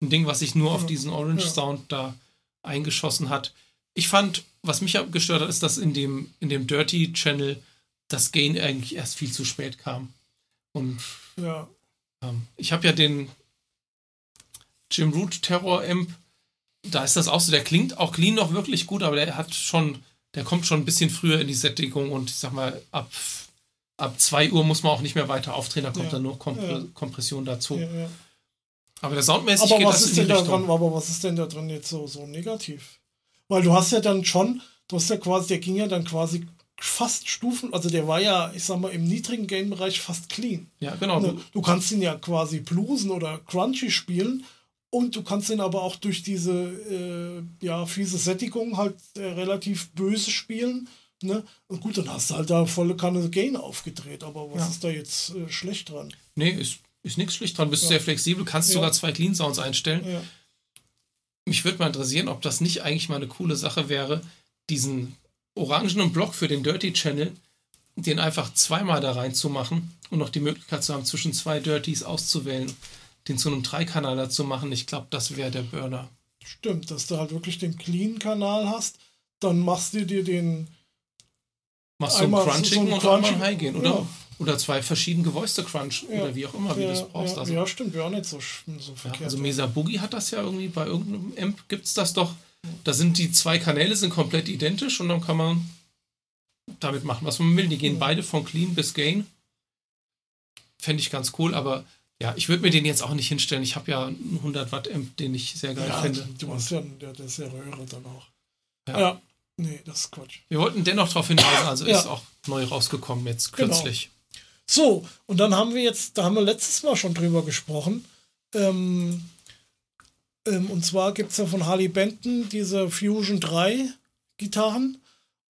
ein Ding, was sich nur auf diesen Orange. Sound da eingeschossen hat. Ich fand, was mich gestört hat, ist, dass in dem, in dem Dirty Channel das Gain eigentlich erst viel zu spät kam. Und ja. ähm, ich habe ja den Jim Root Terror Amp. Da ist das auch so, der klingt auch clean noch wirklich gut, aber der hat schon, der kommt schon ein bisschen früher in die Sättigung und ich sag mal, ab, ab 2 Uhr muss man auch nicht mehr weiter aufdrehen, da kommt Ja, dann nur Kompr ja. Kompression dazu. ja. Aber der soundmäßig Aber geht was das ist denn da dran, aber was ist denn da drin jetzt so, so negativ? Weil du hast ja dann schon, du hast ja quasi, der ging ja dann quasi fast Stufen, also der war ja, ich sag mal, im niedrigen Gain-Bereich fast clean. Ja, genau. Du, du kannst ihn ja quasi bluesen oder crunchy spielen und du kannst ihn aber auch durch diese äh, ja, fiese Sättigung halt äh, relativ böse spielen. Ne? Und gut, dann hast du halt da volle Kanne Gain aufgedreht, aber was Ja. ist da jetzt äh, schlecht dran? Nee, ist, ist nichts schlicht dran. Bist Ja. sehr flexibel, kannst Ja. sogar zwei Clean Sounds einstellen. Ja. Mich würde mal interessieren, ob das nicht eigentlich mal eine coole Sache wäre, diesen orangenen Block für den Dirty Channel, den einfach zweimal da reinzumachen und noch die Möglichkeit zu haben, zwischen zwei Dirties auszuwählen, den zu einem Dreikanaler zu machen. Ich glaube, das wäre der Burner. Stimmt, dass du halt wirklich den Clean-Kanal hast, dann machst du dir den Machst du ein Einmal so- Crunching so und einmal Crunching, High gehen, oder? Oder zwei verschiedene Gevoiced Crunch Ja. oder wie auch immer, wie ja, du es brauchst. Ja, also, ja, stimmt, wäre auch nicht so, so ja, verkehrt. also Mesa Boogie hat das ja irgendwie bei irgendeinem Amp gibt es das doch. Da sind die zwei Kanäle sind komplett identisch und dann kann man damit machen, was man will. Die gehen Ja. beide von Clean bis Gain. Fände ich ganz cool, aber ja, ich würde mir den jetzt auch nicht hinstellen. Ich habe ja einen 100 Watt Amp, den ich sehr geil ja, finde. du hast ja, der, der ist ja Röhre dann auch. Ja. Ja. nee, das ist Quatsch. Wir wollten dennoch darauf hinweisen, also Ja. ist auch neu rausgekommen jetzt Genau. kürzlich. So, und dann haben wir jetzt, da haben wir letztes Mal schon drüber gesprochen. Ähm, ähm, und zwar gibt es ja von Harley Benton diese Fusion 3 Gitarren.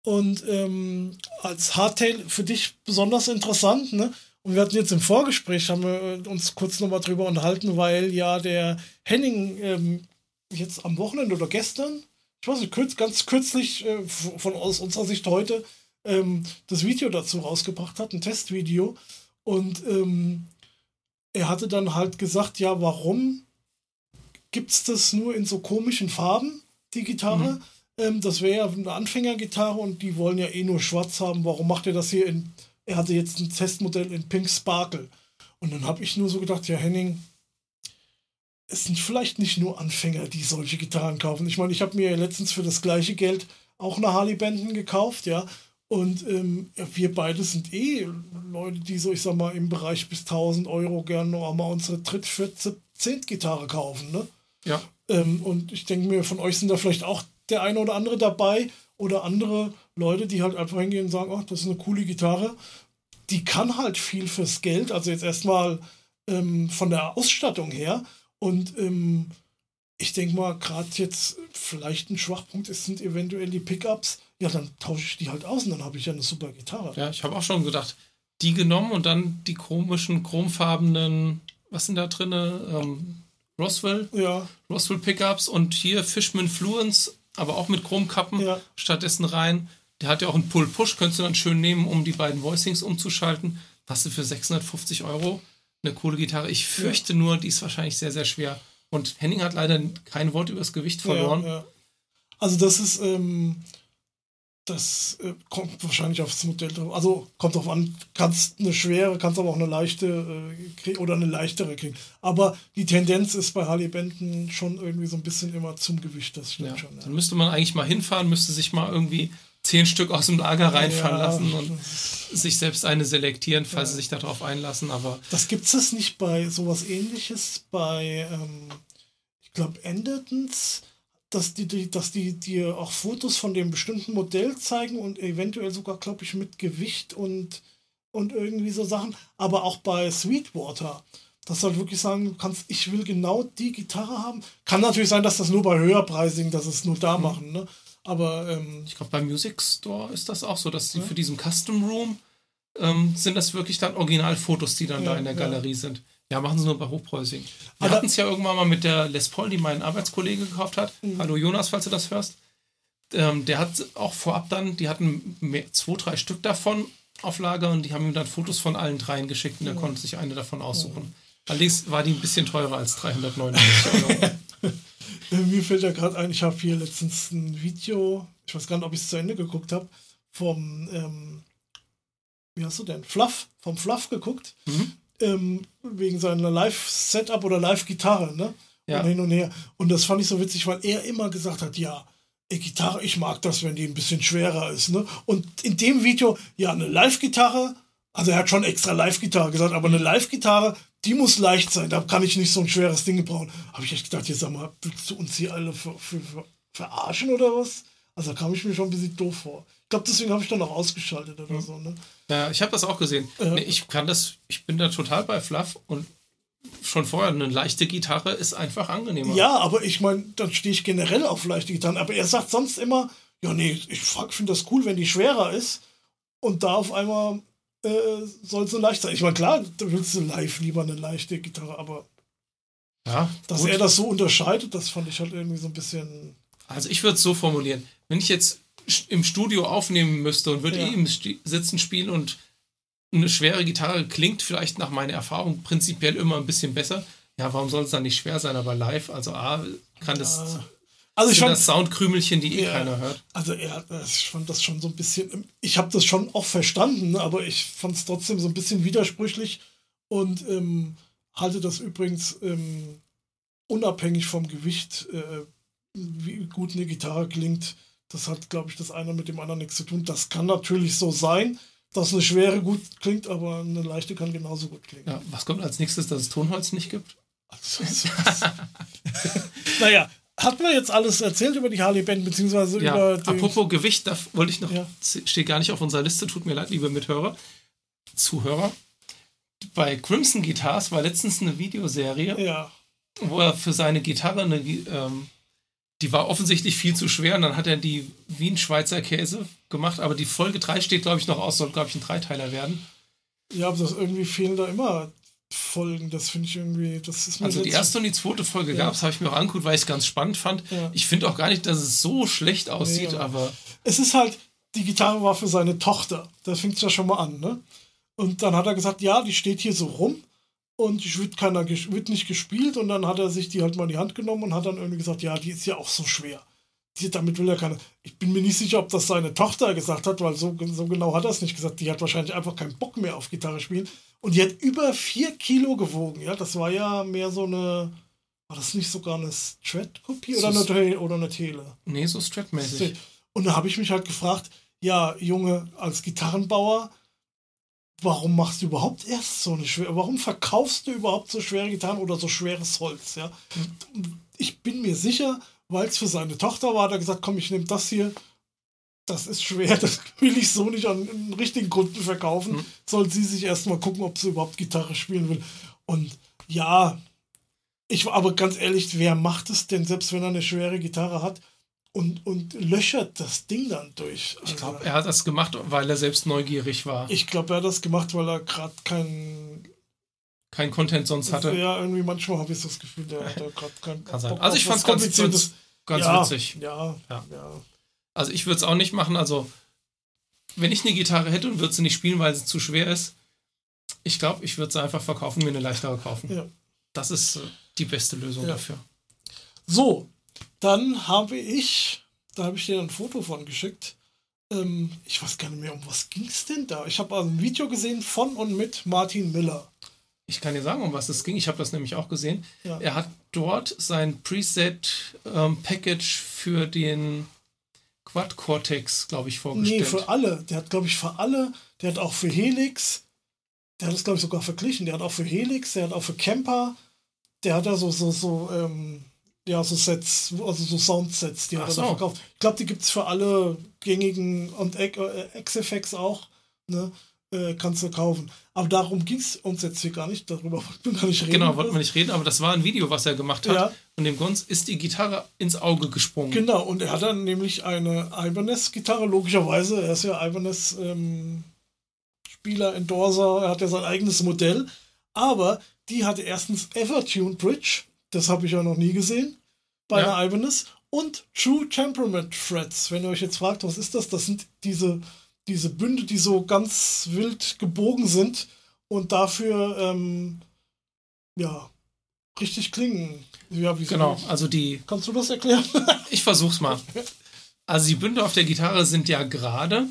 Und ähm, als Hardtail für dich besonders interessant, ne? Und wir hatten jetzt im Vorgespräch, haben wir äh, uns kurz nochmal drüber unterhalten, weil ja der Henning ähm, jetzt am Wochenende oder gestern, ich weiß nicht, kürz, ganz kürzlich äh, von aus unserer Sicht heute, ähm, das Video dazu rausgebracht hat, ein Testvideo. Und ähm, er hatte dann halt gesagt, ja, warum gibt es das nur in so komischen Farben, die Gitarre? Ähm, das wäre ja eine Anfängergitarre und die wollen ja eh nur schwarz haben. Warum macht er das hier in, er hatte jetzt ein Testmodell in Pink Sparkle. Und dann habe ich nur so gedacht, ja, Henning, es sind vielleicht nicht nur Anfänger, die solche Gitarren kaufen. Ich meine, ich habe mir ja letztens für das gleiche Geld auch eine Harley Benton gekauft, ja. Und ähm, wir beide sind eh Leute, die so, ich sag mal, im Bereich bis 1000 Euro gerne noch mal unsere Dritt-, Viert-, Zehnt-Gitarre kaufen, ne? Ja. Ähm, und ich denke mir, von euch sind da vielleicht auch der eine oder andere dabei oder andere Leute, die halt einfach hingehen und sagen, ach, das ist eine coole Gitarre. Die kann halt viel fürs Geld, also jetzt erstmal ähm, von der Ausstattung her. Und ähm, ich denke mal, gerade jetzt vielleicht ein Schwachpunkt ist, sind eventuell die Pickups. Ja, dann tausche ich die halt aus und dann habe ich ja eine super Gitarre. Ja, ich habe auch schon gedacht, die genommen und dann die komischen, chromfarbenen, was sind da drin? Ähm, Roswell, Ja, Roswell Pickups und hier Fishman Fluence, aber auch mit Chromkappen Ja. stattdessen rein. Der hat ja auch einen Pull-Push, könntest du dann schön nehmen, um die beiden Voicings umzuschalten. Was du für 650 Euro eine coole Gitarre. Ich fürchte nur, die ist wahrscheinlich sehr, sehr schwer. Und Henning hat leider kein Wort über das Gewicht verloren. Ja, ja. Also das ist, ähm, das äh, kommt wahrscheinlich aufs Modell drauf. Also kommt drauf an, kannst eine schwere, kannst aber auch eine leichte äh, oder eine leichtere kriegen. Aber die Tendenz ist bei Harley Benton schon irgendwie so ein bisschen immer zum Gewicht, das stimmt Ja, schon. Dann müsste man eigentlich mal hinfahren, müsste sich mal irgendwie zehn Stück aus dem Lager reinfahren Ja, lassen und sich selbst eine selektieren, falls sie sich darauf einlassen. Aber Das gibt es nicht bei sowas ähnliches bei, ähm, ich glaube, Endertons, dass die, die, dass die dir auch Fotos von dem bestimmten Modell zeigen und eventuell sogar, glaube ich, mit Gewicht und, und irgendwie so Sachen. Aber auch bei Sweetwater, dass du halt wirklich sagen du kannst, ich will genau die Gitarre haben. Kann natürlich sein, dass das nur bei höherpreisigen, dass es nur da machen, ne? Aber ähm, ich glaube, beim Music Store ist das auch so, dass sie für diesen Custom Room ähm, sind das wirklich dann Originalfotos, die dann Ja, da in der ja. Galerie sind. Ja, machen sie nur bei hochpreisigen. Wir hatten es ja irgendwann mal mit der Les Paul, die mein Arbeitskollege gekauft hat. Mhm. Hallo Jonas, falls du das hörst. Ähm, der hat auch vorab dann, die hatten mehr, zwei, drei Stück davon auf Lager und die haben ihm dann Fotos von allen dreien geschickt und er konnte sich eine davon aussuchen. Allerdings war die ein bisschen teurer als 399 Euro. Äh, Mir fällt ja gerade ein, ich habe hier letztens ein Video, ich weiß gar nicht, ob ich es zu Ende geguckt habe, vom, ähm, wie hast du denn, Fluff, vom Fluff geguckt, Mhm. Ähm, wegen seiner Live-Setup oder Live-Gitarre, ne? Ja. Und hin und her. Und das fand ich so witzig, weil er immer gesagt hat, ja, Gitarre, ich mag das, wenn die ein bisschen schwerer ist, ne? Und in dem Video, ja, eine Live-Gitarre, also er hat schon extra Live-Gitarre gesagt, aber eine Live-Gitarre, die muss leicht sein, da kann ich nicht so ein schweres Ding gebrauchen. Habe ich echt gedacht, jetzt sag mal, willst du uns hier alle ver ver ver verarschen oder was? Also da kam ich mir schon ein bisschen doof vor. Ich glaube, deswegen habe ich dann auch ausgeschaltet oder so, ne? Ja, ich habe das auch gesehen. Ja. Nee, ich kann das, ich bin da total bei Fluff und schon vorher eine leichte Gitarre ist einfach angenehmer. Ja, aber ich meine, dann stehe ich generell auf leichte Gitarren. Aber er sagt sonst immer, ja, nee, ich finde das cool, wenn die schwerer ist. Und da auf einmal äh, soll sie leicht sein. Ich meine, klar, da willst du live lieber eine leichte Gitarre, aber ja dass gut. er das so unterscheidet, das fand ich halt irgendwie so ein bisschen. Also ich würde es so formulieren. Wenn ich jetzt im Studio aufnehmen müsste und würde Ja. eh im Sti- Sitzen spielen und eine schwere Gitarre klingt vielleicht nach meiner Erfahrung prinzipiell immer ein bisschen besser. Ja, warum soll es dann nicht schwer sein, aber live, also A, kann das, Ja. Also ich fand, das Soundkrümelchen, die eh Ja. keiner hört. also er, ich fand das schon so ein bisschen, ich habe das schon auch verstanden, aber ich fand es trotzdem so ein bisschen widersprüchlich und ähm, halte das übrigens ähm, unabhängig vom Gewicht, äh, wie gut eine Gitarre klingt. Das hat, glaube ich, das eine mit dem anderen nichts zu tun. Das kann natürlich so sein, dass eine schwere gut klingt, aber eine leichte kann genauso gut klingen. Ja, was kommt als nächstes, dass es Tonholz nicht gibt? Also, naja, hat man jetzt alles erzählt über die Harley Band, beziehungsweise Ja, über den, apropos Gewicht, da wollte ich noch, Ja. steht gar nicht auf unserer Liste, tut mir leid, liebe Mithörer, Zuhörer. Bei Crimson Guitars war letztens eine Videoserie, Ja, wo er für seine Gitarre eine, ähm, die war offensichtlich viel zu schwer und dann hat er die Wien Schweizer Käse gemacht, aber die Folge 3 steht, glaube ich, noch aus, soll, glaube ich, ein Dreiteiler werden. ja, aber das irgendwie fehlen da immer Folgen. Das finde ich irgendwie, das ist mir Also die erste und die zweite Folge Ja. gab es, habe ich mir auch angeguckt, weil ich es ganz spannend fand. Ja. Ich finde auch gar nicht, dass es so schlecht aussieht, Nee, aber Es ist halt, die Gitarre war für seine Tochter. Da fängt es ja schon mal an, ne? Und dann hat er gesagt, ja, die steht hier so rum und die wird, keiner, wird nicht gespielt. Und dann hat er sich die halt mal in die Hand genommen und hat dann irgendwie gesagt, ja, die ist ja auch so schwer. Die, damit will er keine. Ich bin mir nicht sicher, ob das seine Tochter gesagt hat, weil so, so genau hat er es nicht gesagt. Die hat wahrscheinlich einfach keinen Bock mehr auf Gitarre spielen. Und die hat über vier Kilo gewogen. Ja, das war ja mehr so eine. War das nicht sogar eine Strat-Kopie oder, So- eine Tele- oder eine Tele? nee, so Strat-mäßig. Und da habe ich mich halt gefragt, ja, Junge, als Gitarrenbauer, warum machst du überhaupt erst so eine schwere, warum verkaufst du überhaupt so schwere Gitarren oder so schweres Holz, ja? Ich bin mir sicher, weil es für seine Tochter war, hat er gesagt, komm, ich nehme das hier, das ist schwer, das will ich so nicht an einen richtigen Kunden verkaufen, Mhm. soll sie sich erstmal gucken, ob sie überhaupt Gitarre spielen will. Und ja, ich aber ganz ehrlich, wer macht es denn, selbst wenn er eine schwere Gitarre hat und, und löchert das Ding dann durch? Ich Also, glaube, er hat das gemacht, weil er selbst neugierig war. ich glaube, er hat das gemacht, weil er gerade kein. Kein Content sonst hatte. Ja, irgendwie manchmal habe ich so das Gefühl, der hat gerade keinen. Kann sein. Also ich fand es ganz, ganz, ganz ja, witzig. Ja, Ja. ja. Also ich würde es auch nicht machen. Also wenn ich eine Gitarre hätte und würde sie nicht spielen, weil sie zu schwer ist, ich glaube, ich würde sie einfach verkaufen, mir eine leichtere kaufen. Ja. Das ist äh, die beste Lösung Ja. dafür. So, dann habe ich, da habe ich dir ein Foto von geschickt. Ähm, ich weiß gar nicht mehr, um was ging es denn da? Ich habe ein Video gesehen von und mit Martin Miller. Ich kann dir sagen, um was es ging. Ich habe das nämlich auch gesehen. Ja. Er hat dort sein Preset-Package für den Quad Cortex, glaube ich, Nee, vorgestellt. für alle. Der hat, glaube ich, für alle. Der hat auch für Helix. Der hat es, glaube ich, sogar verglichen. Der hat auch für Helix, der hat auch für Camper. Der hat da so, so, so, ähm, ja, so Sets, also so Soundsets, die hat er da so. verkauft. Ich glaube, die gibt es für alle gängigen und äh, XFX auch. Ne? Äh, kannst du kaufen. Aber darum ging es uns jetzt hier gar nicht. Darüber wollten wir gar nicht reden. Genau, wollten wir nicht reden, aber das war ein Video, was er gemacht hat. Ja. Und dem Gunz ist die Gitarre ins Auge gesprungen. Genau, und er hat dann nämlich eine Ibanez-Gitarre, logischerweise. Er ist ja Ibanez ähm, Spieler, Endorser, er hat ja sein eigenes Modell. Aber die hatte erstens Evertune Bridge, das habe ich ja noch nie gesehen, bei Ja. einer Ibanez. Und True Temperament Frets. Wenn ihr euch jetzt fragt, was ist das? Das sind diese, diese Bünde, die so ganz wild gebogen sind und dafür, ähm, ja, richtig klingen. Ja, Genau, also die, Kannst du das erklären? ich versuch's mal. Also die Bünde auf der Gitarre sind ja gerade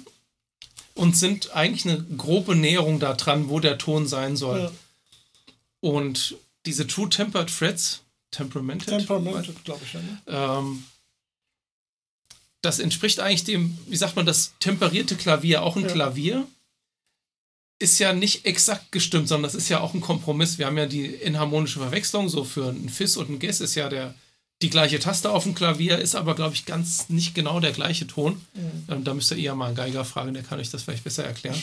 und sind eigentlich eine grobe Näherung da dran, wo der Ton sein soll. Ja. Und diese True Tempered Frets, Temperamented, Temperamented, glaube ich. Ja, ne? ähm, das entspricht eigentlich dem, wie sagt man, das temperierte Klavier, auch ein Ja. Klavier, ist ja nicht exakt gestimmt, sondern das ist ja auch ein Kompromiss. Wir haben ja die inharmonische Verwechslung, so für ein Fis und ein Ges ist ja der, die gleiche Taste auf dem Klavier, ist aber, glaube ich, ganz nicht genau der gleiche Ton. Mhm. Ähm, da müsst ihr eher mal einen Geiger fragen, der kann euch das vielleicht besser erklären.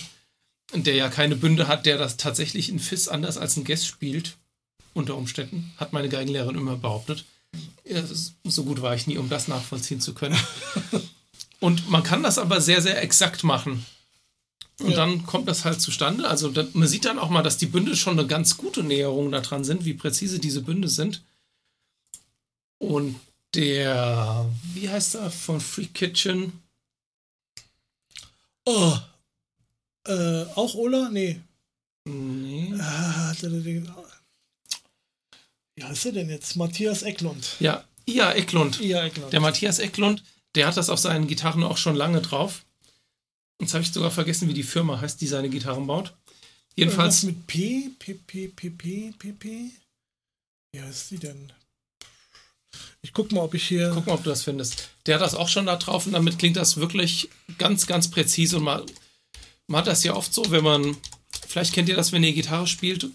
Der ja keine Bünde hat, der das tatsächlich in Fis anders als ein Ges spielt, unter Umständen, hat meine Geigenlehrerin immer behauptet. So gut war ich nie, um das nachvollziehen zu können. Und man kann das aber sehr, sehr exakt machen. Und Ja. dann kommt das halt zustande. Also man sieht dann auch mal, dass die Bünde schon eine ganz gute Näherung daran sind, wie präzise diese Bünde sind. Und der, wie heißt er, von Free Kitchen? Oh. Äh, auch Ola? Nee. Nee. Ah, Wie heißt er denn jetzt? Matthias Ecklund. Ja, Ja, Ecklund. Ja, Ecklund. Der Matthias Ecklund, der hat das auf seinen Gitarren auch schon lange drauf. Jetzt habe ich sogar vergessen, wie die Firma heißt, die seine Gitarren baut. Jedenfalls. Irgendwas mit P, P, P, P, P, P, P. Wie heißt die denn? Ich guck mal, ob ich hier. Guck mal, ob du das findest. Der hat das auch schon da drauf und damit klingt das wirklich ganz, ganz präzise. Und man, man hat das ja oft so, wenn man. Vielleicht kennt ihr das, wenn ihr Gitarre spielt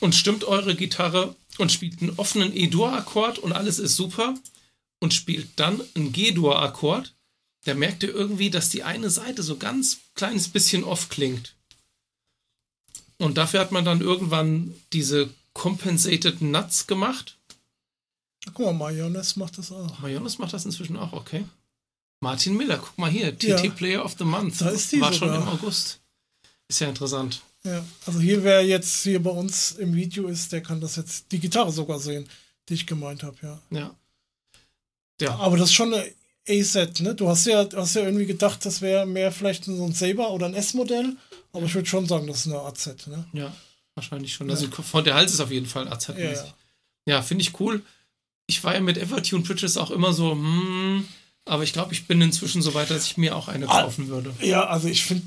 und stimmt eure Gitarre und spielt einen offenen E-Dur-Akkord und alles ist super und spielt dann einen G-Dur-Akkord, da merkt ihr irgendwie, dass die eine Seite so ganz kleines bisschen off klingt. Und dafür hat man dann irgendwann diese Compensated Nuts gemacht. Guck mal, Mayonnaise macht das auch. Mayonnaise macht das inzwischen auch, okay. Martin Miller, guck mal hier, TT Ja. Player of the Month. Da ist die War schon sogar. im August. Ist ja interessant. Ja, also hier, wer jetzt hier bei uns im Video ist, der kann das jetzt, die Gitarre sogar sehen, die ich gemeint habe, ja. Ja. Ja, Aber das ist schon eine A-Set, ne? Du hast ja, du hast ja irgendwie gedacht, das wäre mehr vielleicht so ein Saber oder ein S-Modell, aber ich würde schon sagen, das ist eine AZ, ne? ja wahrscheinlich schon. Also von der Hals ist auf jeden Fall AZ-mäßig. Ja, Ja, ja. finde ich cool. Ich war ja mit Evertune Bridges auch immer so, hm, aber ich glaube, ich bin inzwischen so weit, dass ich mir auch eine Ah. kaufen würde. Ja, also ich finde,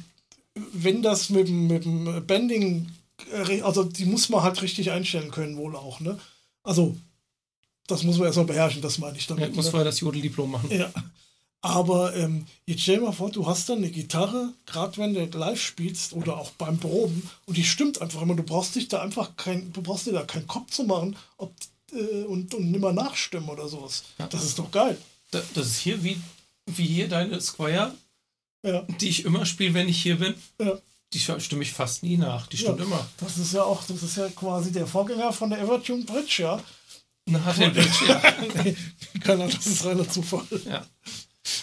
wenn das mit, dem- mit dem Bending, äh, also die muss man halt richtig einstellen können, wohl auch, ne? Also, das muss man erstmal beherrschen, das meine ich Ja, damit. muss ne? vorher das Jodeldiplom machen. Ja. Aber ähm, jetzt stell dir mal vor, du hast dann eine Gitarre, gerade wenn du live spielst oder auch beim Proben, und die stimmt einfach immer. Du brauchst dich da einfach kein, du brauchst dir da keinen Kopf zu machen ob, äh, und, und nimmer nachstimmen oder sowas. Ja. Das ist doch geil. Da- Das ist hier wie, wie hier deine Squire, Ja, die ich immer spiele, wenn ich hier bin. ja. Die stimme ich fast nie nach. Die stimmt ja. immer. Das ist ja auch, das ist ja quasi der Vorgänger von der Evertune Bridge, ja. Nach dem Bridge, ja. Keine Ahnung, das ist reiner Zufall. ja.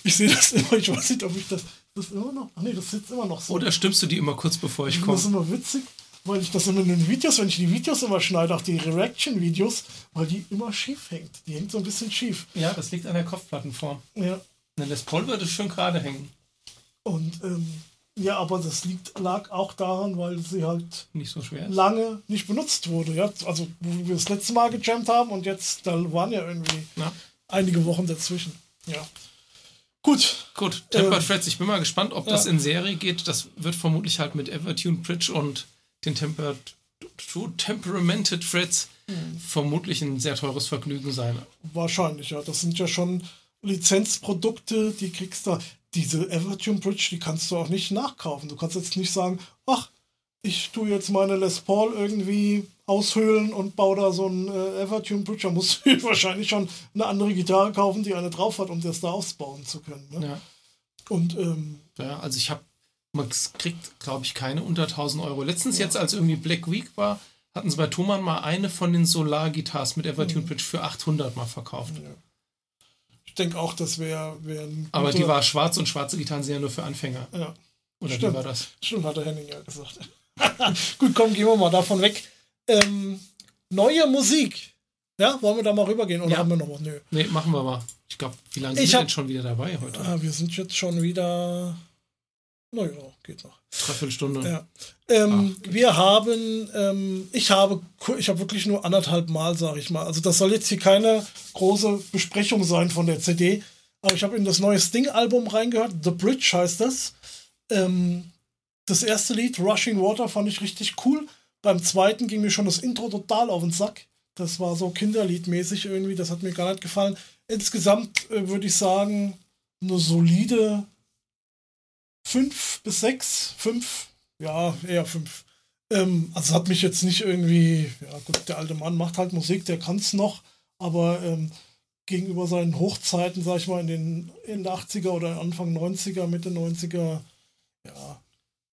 Ich sehe das immer, ich weiß nicht, ob ich das. Das immer noch. Ach nee, das sitzt immer noch so. Oder stimmst du die immer kurz bevor ich Das ist komme? immer witzig, weil ich das immer in den Videos, wenn ich die Videos immer schneide, auch die Reaction-Videos, weil die immer schief hängt. Die hängt so ein bisschen schief. Ja, das liegt an der Kopfplattenform. Ja. Les Paul würde schön gerade hängen. Und ähm, ja, aber das liegt, lag auch daran, weil sie halt Nicht so schwer. ist. lange nicht benutzt wurde. Ja? Also, wo wir das letzte Mal gejammt haben und jetzt, da waren ja irgendwie Na, einige Wochen dazwischen. Ja. Gut. gut, Tempered Ähm, Frets. Ich bin mal gespannt, ob das ja. in Serie geht. Das wird vermutlich halt mit Evertune Bridge und den Tempered, True Temperamented Frets Mhm. vermutlich ein sehr teures Vergnügen sein. Wahrscheinlich, ja. Das sind ja schon Lizenzprodukte, die kriegst du. Diese Evertune Bridge, die kannst du auch nicht nachkaufen. Du kannst jetzt nicht sagen, ach, ich tue jetzt meine Les Paul irgendwie aushöhlen und baue da so ein äh, Evertune Bridge. Da musst du wahrscheinlich schon eine andere Gitarre kaufen, die eine drauf hat, um das da ausbauen zu können. Ne? Ja. Und ähm, Ja, also ich habe, man kriegt, glaube ich, keine unter 1000 Euro. Letztens jetzt, als irgendwie Black Week war, hatten sie bei Thomann mal eine von den Solar-Guitars mit Mhm. Evertune Bridge für 800 mal verkauft. ich denke auch, das wäre wär Aber die war schwarz und schwarze Gitarren sind ja nur für Anfänger. Ja, Oder Stimmt. wie war das? stimmt, hat der Henning ja gesagt. Gut, komm, gehen wir mal davon weg. Ähm, neue Musik. Ja, wollen wir da mal rübergehen oder Ja. haben wir noch was? Nö. Nee, machen wir mal. Ich glaube, wie lange sind wir denn schon wieder dabei heute? Ah, wir sind jetzt schon wieder. Naja, geht noch. Dreiviertel Stunde. Ja. Ähm, Ah, wir haben, ähm, ich habe, ich habe wirklich nur anderthalb Mal, sage ich mal. Also das soll jetzt hier keine große Besprechung sein von der CD, aber ich habe in das neue Sting-Album reingehört. The Bridge heißt das. Ähm, das erste Lied, Rushing Water, fand ich richtig cool. Beim zweiten ging mir schon das Intro total auf den Sack. Das war so Kinderliedmäßig irgendwie, das hat mir gar nicht gefallen. Insgesamt äh, würde ich sagen, eine solide 5 bis 6, 5, ja, eher 5. Ähm, also hat mich jetzt nicht irgendwie, ja gut, der alte Mann macht halt Musik, der kann es noch, aber ähm, gegenüber seinen Hochzeiten, sag ich mal, in den Ende 80er oder Anfang 90er, Mitte 90er, ja,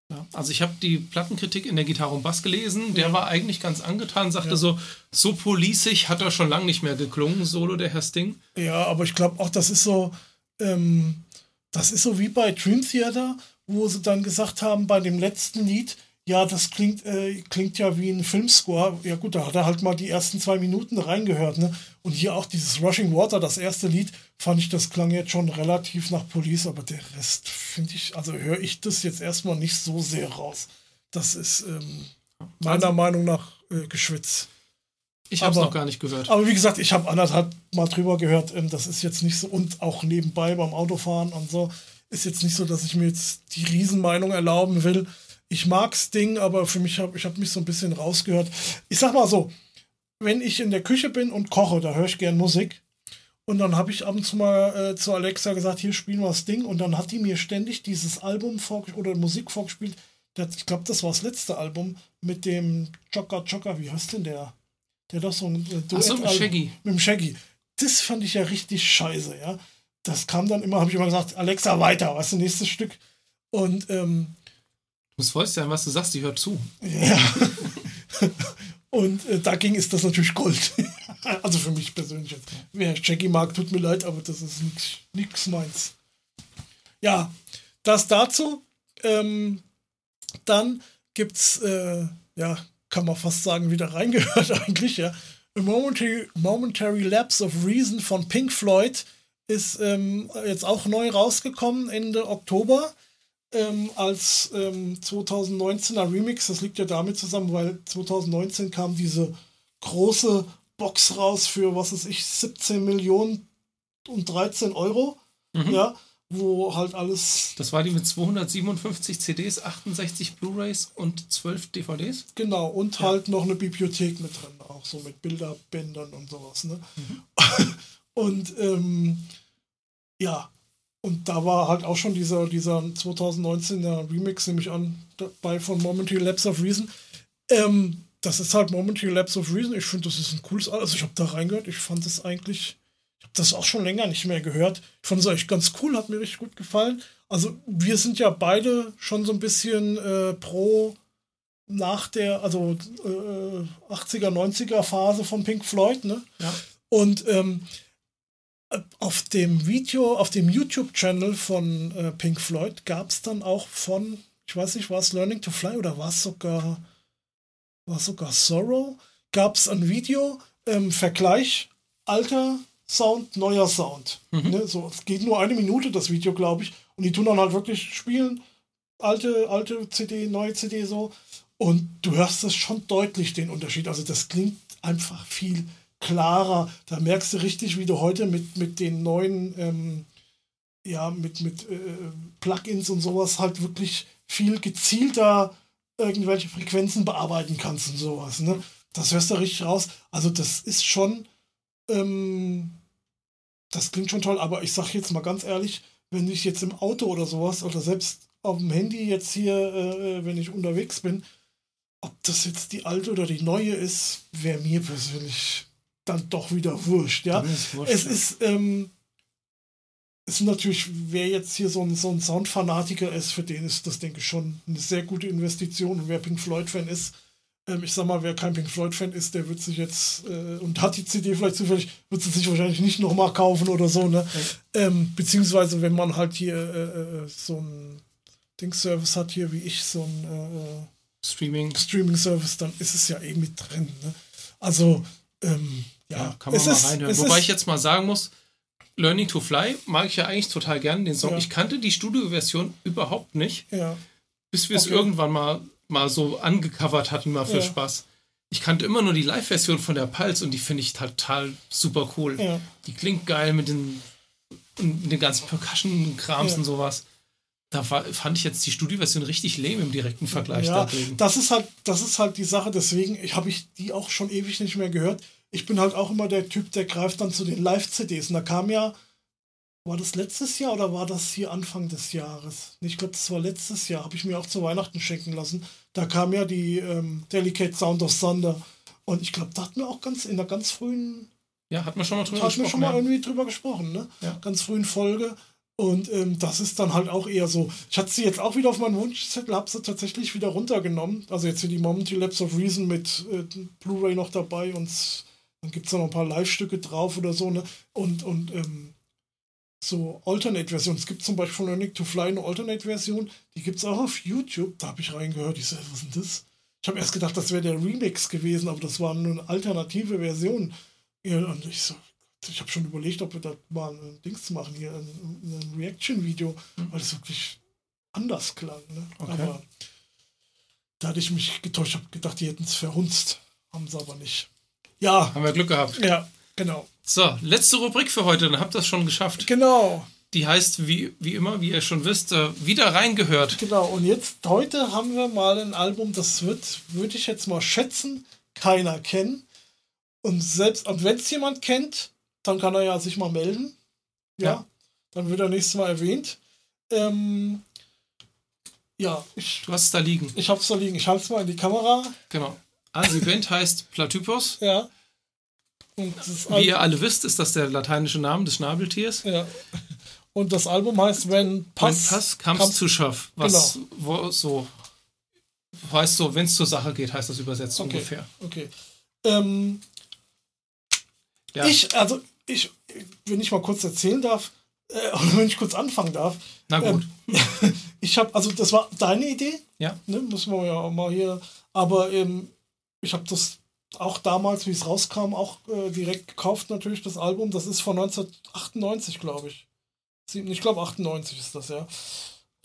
Ja, also ich habe die Plattenkritik in der Gitarre und Bass gelesen. Der war eigentlich ganz angetan, sagte Ja. so, so policig hat er schon lange nicht mehr geklungen, Solo, der Herr Sting. Ja, aber ich glaube auch, das ist so, ähm, das ist so wie bei Dream Theater, wo sie dann gesagt haben, bei dem letzten Lied, ja, das klingt, äh, klingt ja wie ein Filmscore. Ja gut, da hat er halt mal die ersten zwei Minuten reingehört, ne? Und hier auch dieses Rushing Water, das erste Lied, fand ich, das klang jetzt schon relativ nach Police, aber der Rest finde ich, also höre ich das jetzt erstmal nicht so sehr raus. Das ist ähm, meiner Meinung nach äh, Geschwitz. Ich habe es noch gar nicht gehört. Aber wie gesagt, ich habe anderthalb Mal drüber gehört. Ähm, das ist jetzt nicht so, und auch nebenbei beim Autofahren und so, ist jetzt nicht so, dass ich mir jetzt die Riesenmeinung erlauben will. Ich mag's Ding, aber für mich habe ich hab mich so ein bisschen rausgehört. Ich sag mal so, wenn ich in der Küche bin und koche, da höre ich gern Musik. Und dann habe ich ab und zu mal äh, zu Alexa gesagt, hier spielen wir das Ding. Und dann hat die mir ständig dieses Album oder Musik vorgespielt. ich glaube, das war das letzte Album mit dem Joker Joker. Wie heißt denn der? Der doch so ein äh, Duett Ach so, mit Shaggy. Mit dem Shaggy. Das fand ich ja richtig scheiße, ja. Das kam dann immer, habe ich immer gesagt, Alexa, weiter, was ist das nächste Stück? Und ähm, Du musst voll sein, was du sagst, die hört zu. Ja. Und äh, dagegen ist das natürlich Gold. also für mich persönlich jetzt. Wer Jackie mag, tut mir leid, aber das ist nichts meins. Ja, das dazu. Ähm, dann gibt's, äh, ja, kann man fast sagen, wieder reingehört eigentlich, ja. A Momentary, Momentary Lapse of Reason von Pink Floyd ist ähm, jetzt auch neu rausgekommen, Ende Oktober ähm, als ähm, 2019er Remix. Das liegt ja damit zusammen, weil 2019 kam diese große Box raus für, was weiß ich, 17 Millionen und 13 Euro. Mhm. Ja, wo halt alles. Das war die mit 257 CDs, 68 Blu-rays und 12 DVDs? Genau, und ja. halt noch eine Bibliothek mit drin, auch so mit Bilderbändern und sowas. Ne? Mhm. und ähm, ja, und da war halt auch schon dieser, dieser 2019er Remix, nehme ich an, dabei von Momentary Lapse of Reason. Ähm, das ist halt Momentary Lapse of Reason. Ich finde, das ist ein cooles. Also, ich habe da reingehört. Ich fand es eigentlich. Das auch schon länger nicht mehr gehört. Ich fand es eigentlich ganz cool, hat mir richtig gut gefallen. Also, wir sind ja beide schon so ein bisschen äh, pro nach der, also äh, 80er, 90er Phase von Pink Floyd, ne? Ja. Und ähm, auf dem Video, auf dem YouTube-Channel von äh, Pink Floyd gab es dann auch von, ich weiß nicht, war es Learning to Fly oder war es sogar, war sogar Sorrow? Gab es ein Video, ähm, Vergleich, alter Sound, neuer Sound. Mhm. Ne? So, es geht nur eine Minute, das Video, glaube ich. Und die tun dann halt wirklich spielen, alte, alte CD, neue CD so. Und du hörst das schon deutlich, den Unterschied. Also das klingt einfach viel klarer. Da merkst du richtig, wie du heute mit, mit den neuen, ähm, ja, mit, mit äh, Plugins und sowas halt wirklich viel gezielter irgendwelche Frequenzen bearbeiten kannst und sowas. Ne? Das hörst du richtig raus. Also das ist schon, ähm, das klingt schon toll, aber ich sag jetzt mal ganz ehrlich, wenn ich jetzt im Auto oder sowas oder selbst auf dem Handy jetzt hier, äh, wenn ich unterwegs bin, ob das jetzt die alte oder die neue ist, wäre mir persönlich dann doch wieder wurscht, ja. Ist wurscht, es ist, ähm, ist natürlich, wer jetzt hier so ein, so ein Soundfanatiker ist, für den ist das, denke ich, schon eine sehr gute Investition. Und wer Pink Floyd-Fan ist, ähm, ich sag mal, wer kein Pink Floyd-Fan ist, der wird sich jetzt äh, und hat die CD vielleicht zufällig, wird sie sich wahrscheinlich nicht nochmal kaufen oder so, ne? Ja. Ähm, beziehungsweise, wenn man halt hier äh, äh so ein Ding-Service hat, hier wie ich, so ein äh, äh Streaming. Streaming-Service, dann ist es ja eh mit drin, ne? Also, ähm, ja, ja, kann man mal ist, reinhören. Wobei ich jetzt mal sagen muss, Learning to Fly mag ich ja eigentlich total gern, den Song. Ja. Ich kannte die Studioversion überhaupt nicht, ja. bis wir okay. es irgendwann mal, mal so angecovert hatten, mal für ja. Spaß. Ich kannte immer nur die Live-Version von der Pulse und die finde ich total super cool. Die klingt geil mit den, mit den ganzen Percussion-Krams und sowas. Da war, fand ich jetzt die Studioversion richtig lame im direkten Vergleich. Ja, das ist halt, das ist halt die Sache. Deswegen habe ich die auch schon ewig nicht mehr gehört ich bin halt auch immer der Typ, der greift dann zu den Live-CDs. Und da kam ja, war das letztes Jahr oder war das hier Anfang des Jahres? Ich glaube, das war letztes Jahr, habe ich mir auch zu Weihnachten schenken lassen. Da kam ja die ähm, Delicate Sound of Thunder. Und ich glaube, da hatten wir auch ganz in der ganz frühen. Ja, hatten wir schon mal drüber gesprochen. Wir schon mal ja. irgendwie drüber gesprochen, ne? Ja. Ganz frühen Folge. Und ähm, das ist dann halt auch eher so. Ich hatte sie jetzt auch wieder auf meinen Wunschzettel, habe sie tatsächlich wieder runtergenommen. Also jetzt hier die Momentary Lapse of Reason mit äh, Blu-ray noch dabei und dann gibt es noch ein paar Live-Stücke drauf oder so, ne? Und, und ähm, so Alternate-Versionen. Es gibt zum Beispiel von Learning to Fly eine Alternate-Version, die gibt es auch auf YouTube. Da habe ich reingehört. Ich so, was ist denn das? Ich habe erst gedacht, das wäre der Remix gewesen, aber das war nur eine alternative Version. Und ich so, ich habe schon überlegt, ob wir da mal ein Dings machen, hier ein, ein Reaction-Video, weil es wirklich anders klang. Ne? Okay. Aber da hatte ich mich getäuscht, habe gedacht, die hätten es verhunzt. Haben sie aber nicht. Ja. Haben wir Glück gehabt. Ja, genau. So, letzte Rubrik für heute, dann habt ihr es schon geschafft. Genau. Die heißt, wie, wie immer, wie ihr schon wisst, äh, wieder reingehört. Genau. Und jetzt, heute haben wir mal ein Album, das wird, würde ich jetzt mal schätzen, keiner kennen. Und selbst, und wenn es jemand kennt, dann kann er ja sich mal melden. Ja. Ja. Dann wird er nächstes Mal erwähnt. Ähm, ja, ich, Du hast es da liegen. ich hab's da liegen. Ich halte es mal in die Kamera. Genau. Also die Band heißt Platypus. Ja. Wie ihr alle wisst, ist das der lateinische Name des Schnabeltiers. ja. Und das Album heißt Wenn Pass, Wenn Pass kam's zu scharf. Was Genau. wo, so heißt so, wenn es zur Sache geht, heißt das übersetzt Okay. ungefähr. Okay. Ähm, Ja. Ich, also, ich, wenn ich mal kurz erzählen darf, äh, oder wenn ich kurz anfangen darf, Na gut. Ähm, ich habe, also das war deine Idee, ja. ne, müssen wir ja auch mal hier, aber ähm, ich habe das auch damals, wie es rauskam, auch äh, direkt gekauft natürlich, das Album, das ist von 1998, glaube ich. Ich glaube 98 ist das, ja.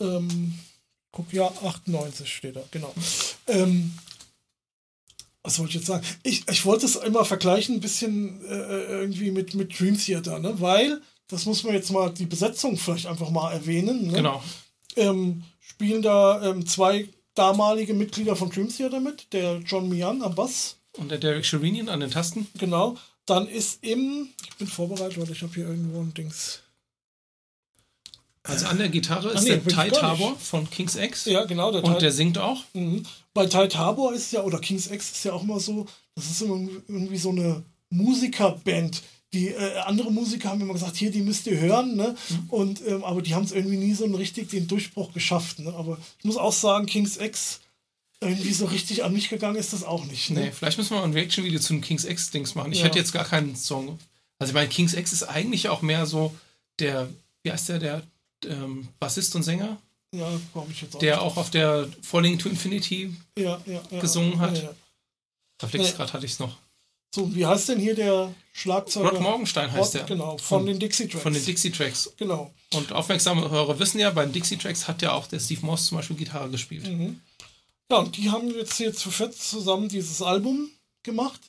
Ähm, guck, ja, 98 steht da, genau. Ähm, was wollte ich jetzt sagen? Ich, ich wollte es immer vergleichen, ein bisschen äh, irgendwie mit, mit Dream Theater, ne? weil, das muss man jetzt mal, die Besetzung vielleicht einfach mal erwähnen. Ne? Genau. ähm, spielen da ähm, zwei damalige Mitglieder von Dream Theater mit, der John Mian am Bass, Und der Derek Sherinian an den Tasten. genau. Dann ist im, ich bin vorbereitet, weil ich habe hier irgendwo ein Dings. Also an der Gitarre ist nee, der Ty Tabor von King's X. Ja, genau. Der Und Ty- der singt auch. Mhm. Bei Ty Tabor ist ja, oder King's X ist ja auch immer so, das ist immer irgendwie so eine Musikerband. Die äh, andere Musiker haben immer gesagt, hier, die müsst ihr hören, ne? Mhm. Und, ähm, aber die haben es irgendwie nie so richtig den Durchbruch geschafft. Ne? Aber ich muss auch sagen, King's X irgendwie so richtig an mich gegangen ist das auch nicht. Ne? Nee, vielleicht müssen wir mal ein Reaction-Video zu dem King's X-Dings machen. Ich Ja. hätte jetzt gar keinen Song. Also ich meine, King's X ist eigentlich auch mehr so der, wie heißt der, der ähm, Bassist und Sänger, Ja, glaube ich jetzt auch. der auch auf der Falling to Infinity, ja, ja, gesungen hat. Da Nee. gerade hatte ich es noch. So, wie heißt denn hier der Schlagzeuger? Rod Morgenstein heißt der. Genau, von, Von- den Dixie Tracks. Von den Dixie Tracks. Genau. Und aufmerksame Hörer wissen ja, bei den Dixie Tracks hat ja auch der Steve Moss zum Beispiel Gitarre gespielt. Mhm. Ja, und die haben jetzt hier zu viert zusammen dieses Album gemacht.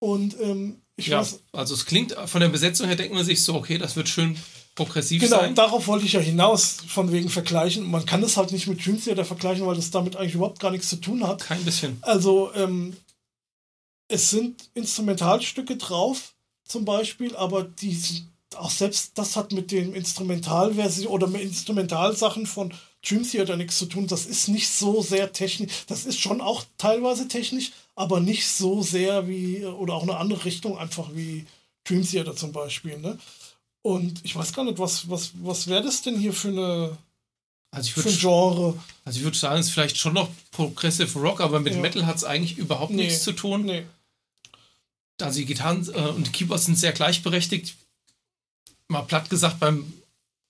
Und ähm, ich Ja, weiß, also es klingt von der Besetzung her, denkt man sich so, okay, das wird schön progressiv genau, sein. darauf wollte ich ja hinaus, von wegen vergleichen. Man kann das halt nicht mit Dream Theater vergleichen, weil das damit eigentlich überhaupt gar nichts zu tun hat. Kein bisschen. Also, ähm, es sind Instrumentalstücke drauf, zum Beispiel, aber die sind- auch selbst das hat mit den Instrumentalversionen oder mit Instrumentalsachen von Dream Theater nichts zu tun. Das ist nicht so sehr technisch. Das ist schon auch teilweise technisch, aber nicht so sehr wie, oder auch eine andere Richtung, einfach wie Dream Theater zum Beispiel. Ne? Und ich weiß gar nicht, was, was, was wäre das denn hier für, eine, Also ich für ein würde Genre? also ich würd sagen, es ist vielleicht schon noch Progressive Rock, aber mit Ja. Metal hat es eigentlich überhaupt Nee. nichts zu tun. Nee. Also die Gitarren äh, und Keyboards sind sehr gleichberechtigt. Mal platt gesagt, beim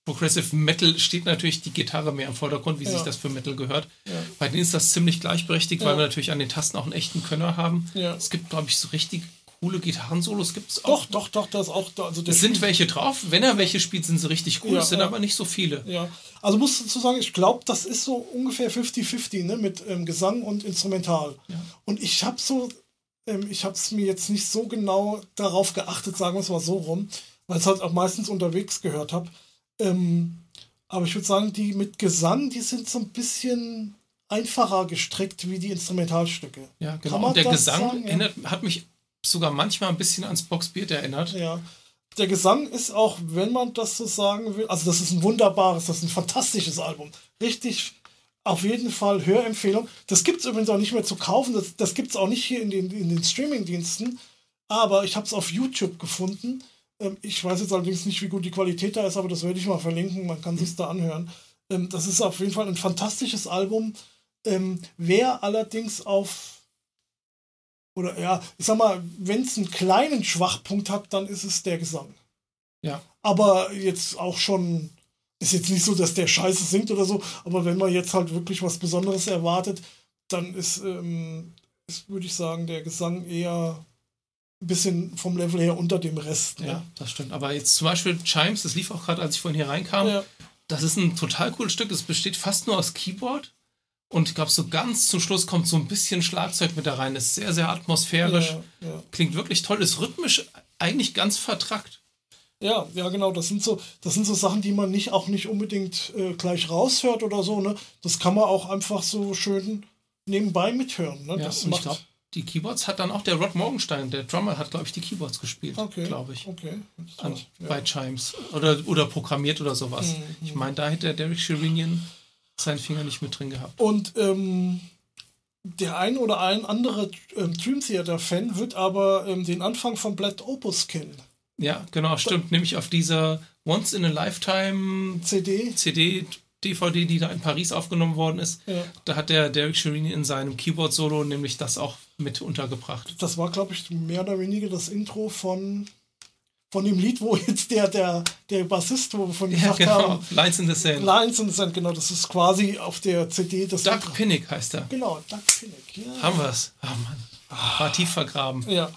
Progressive Metal steht natürlich die Gitarre mehr im Vordergrund, wie Ja. sich das für Metal gehört. Ja. Bei denen ist das ziemlich gleichberechtigt, Ja. weil wir natürlich an den Tasten auch einen echten Könner haben. Es gibt, glaube ich, so richtig coole Gitarrensolos gibt es Doch, auch. doch, doch, da ist auch da. Also Es sind welche drauf. Wenn er welche spielt, sind sie richtig cool. Es sind aber nicht so viele. Ja, also muss dazu sagen, ich glaube, das ist so ungefähr 50-50 ne, mit ähm, Gesang und Instrumental. Und ich habe so, ähm, ich habe es mir jetzt nicht so genau darauf geachtet, sagen wir es mal so rum, weil ich es halt auch meistens unterwegs gehört habe. Ähm, aber ich würde sagen, die mit Gesang, die sind so ein bisschen einfacher gestrickt wie die Instrumentalstücke. Ja, genau. Und der Gesang sagen? Erinnert, hat mich sogar manchmal ein bisschen ans Boxbeat erinnert. Ja. Der Gesang ist auch, wenn man das so sagen will, also das ist ein wunderbares, das ist ein fantastisches Album. Richtig, auf jeden Fall Hörempfehlung. Das gibt es übrigens auch nicht mehr zu kaufen, das, das gibt es auch nicht hier in den, in den Streaming-Diensten, aber ich habe es auf YouTube gefunden. Ähm, ich weiß jetzt allerdings nicht, wie gut die Qualität da ist, aber das werde ich mal verlinken, man kann sich da anhören. Ähm, das ist auf jeden Fall ein fantastisches Album. Ähm, wer allerdings auf oder ja, ich sag mal, wenn es einen kleinen Schwachpunkt hat, dann ist es der Gesang. Ja. Aber jetzt auch schon, ist jetzt nicht so, dass der Scheiße singt oder so, aber wenn man jetzt halt wirklich was Besonderes erwartet, dann ist, ähm, ist würde ich sagen, der Gesang eher bisschen vom Level her unter dem Rest. Ne? Ja, das stimmt. Aber jetzt zum Beispiel Chimes, das lief auch gerade, als ich vorhin hier reinkam. Ja. Das ist ein total cooles Stück. Es besteht fast nur aus Keyboard Und ich glaube, so ganz zum Schluss kommt so ein bisschen Schlagzeug mit da rein. Ist sehr, sehr atmosphärisch. Ja, ja. Klingt wirklich toll. Ist rhythmisch eigentlich ganz vertrackt. Ja, ja, genau. Das sind so, das sind so Sachen, die man nicht auch nicht unbedingt äh, gleich raushört oder so. Ne, das kann man auch einfach so schön nebenbei mithören. Ne? Ja, das und ich macht. Die Keyboards hat dann auch der Rod Morgenstein, der Drummer, hat, glaube ich, die Keyboards gespielt, okay, glaube ich. Okay. An, Ja. Bei Chimes. Oder, oder programmiert oder sowas. Mhm. Ich meine, da hätte der Derek Sherinian seinen Finger nicht mit drin gehabt. Und ähm, der ein oder ein andere ähm, Dream Theater Fan wird aber ähm, den Anfang von Black Opus kennen. Ja, genau, stimmt. Nämlich auf dieser Once in a Lifetime CD. CD, DVD, die da in Paris aufgenommen worden ist. Ja. Da hat der Derek Sherinian in seinem Keyboard-Solo nämlich das auch mit untergebracht. Das war, glaube ich, mehr oder weniger das Intro von, von dem Lied, wo jetzt der, der, der Bassist, wo wir von Ja, gesagt genau. haben, Lines in the Sand. Lines and Sand, genau, das ist quasi auf der CD das Doug Intro. Pinnick heißt er. Genau, Doug Pinnick, ja. Haben wir's. Ah, Mann. War tief vergraben. Ja,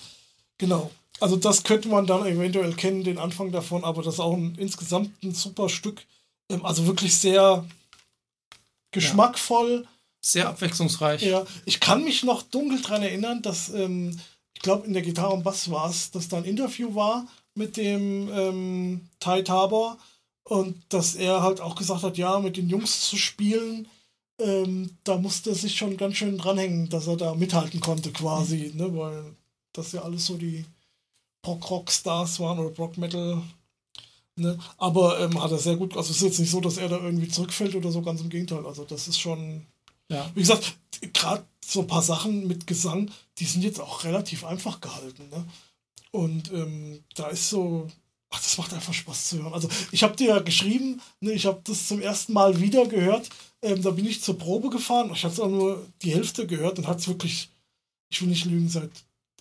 genau. Also das könnte man dann eventuell kennen, den Anfang davon, aber das ist auch ein, insgesamt ein super Stück. Ähm, Also wirklich sehr geschmackvoll. Sehr abwechslungsreich. Ja, ich kann mich noch dunkel daran erinnern, dass, ähm, ich glaube, in der Gitarre und Bass war es, dass da ein Interview war mit dem ähm, Ty Tabor und dass er halt auch gesagt hat, ja, mit den Jungs zu spielen, ähm, da musste er sich schon ganz schön dranhängen, dass er da mithalten konnte quasi, ne, weil das ja alles so die Prog-Rock-Stars waren oder Prog-Metal. Ne? Aber ähm, hat er sehr gut, also es ist jetzt nicht so, dass er da irgendwie zurückfällt oder so, ganz im Gegenteil. Also das ist schon, Ja. wie gesagt, gerade so ein paar Sachen mit Gesang, die sind jetzt auch relativ einfach gehalten. Ne? Und ähm, da ist so, ach, das macht einfach Spaß zu hören. Also ich habe dir ja geschrieben, ne, ich habe das zum ersten Mal wieder gehört. Ähm, da bin ich zur Probe gefahren. Ich hatte auch nur die Hälfte gehört und hat es wirklich, ich will nicht lügen, seit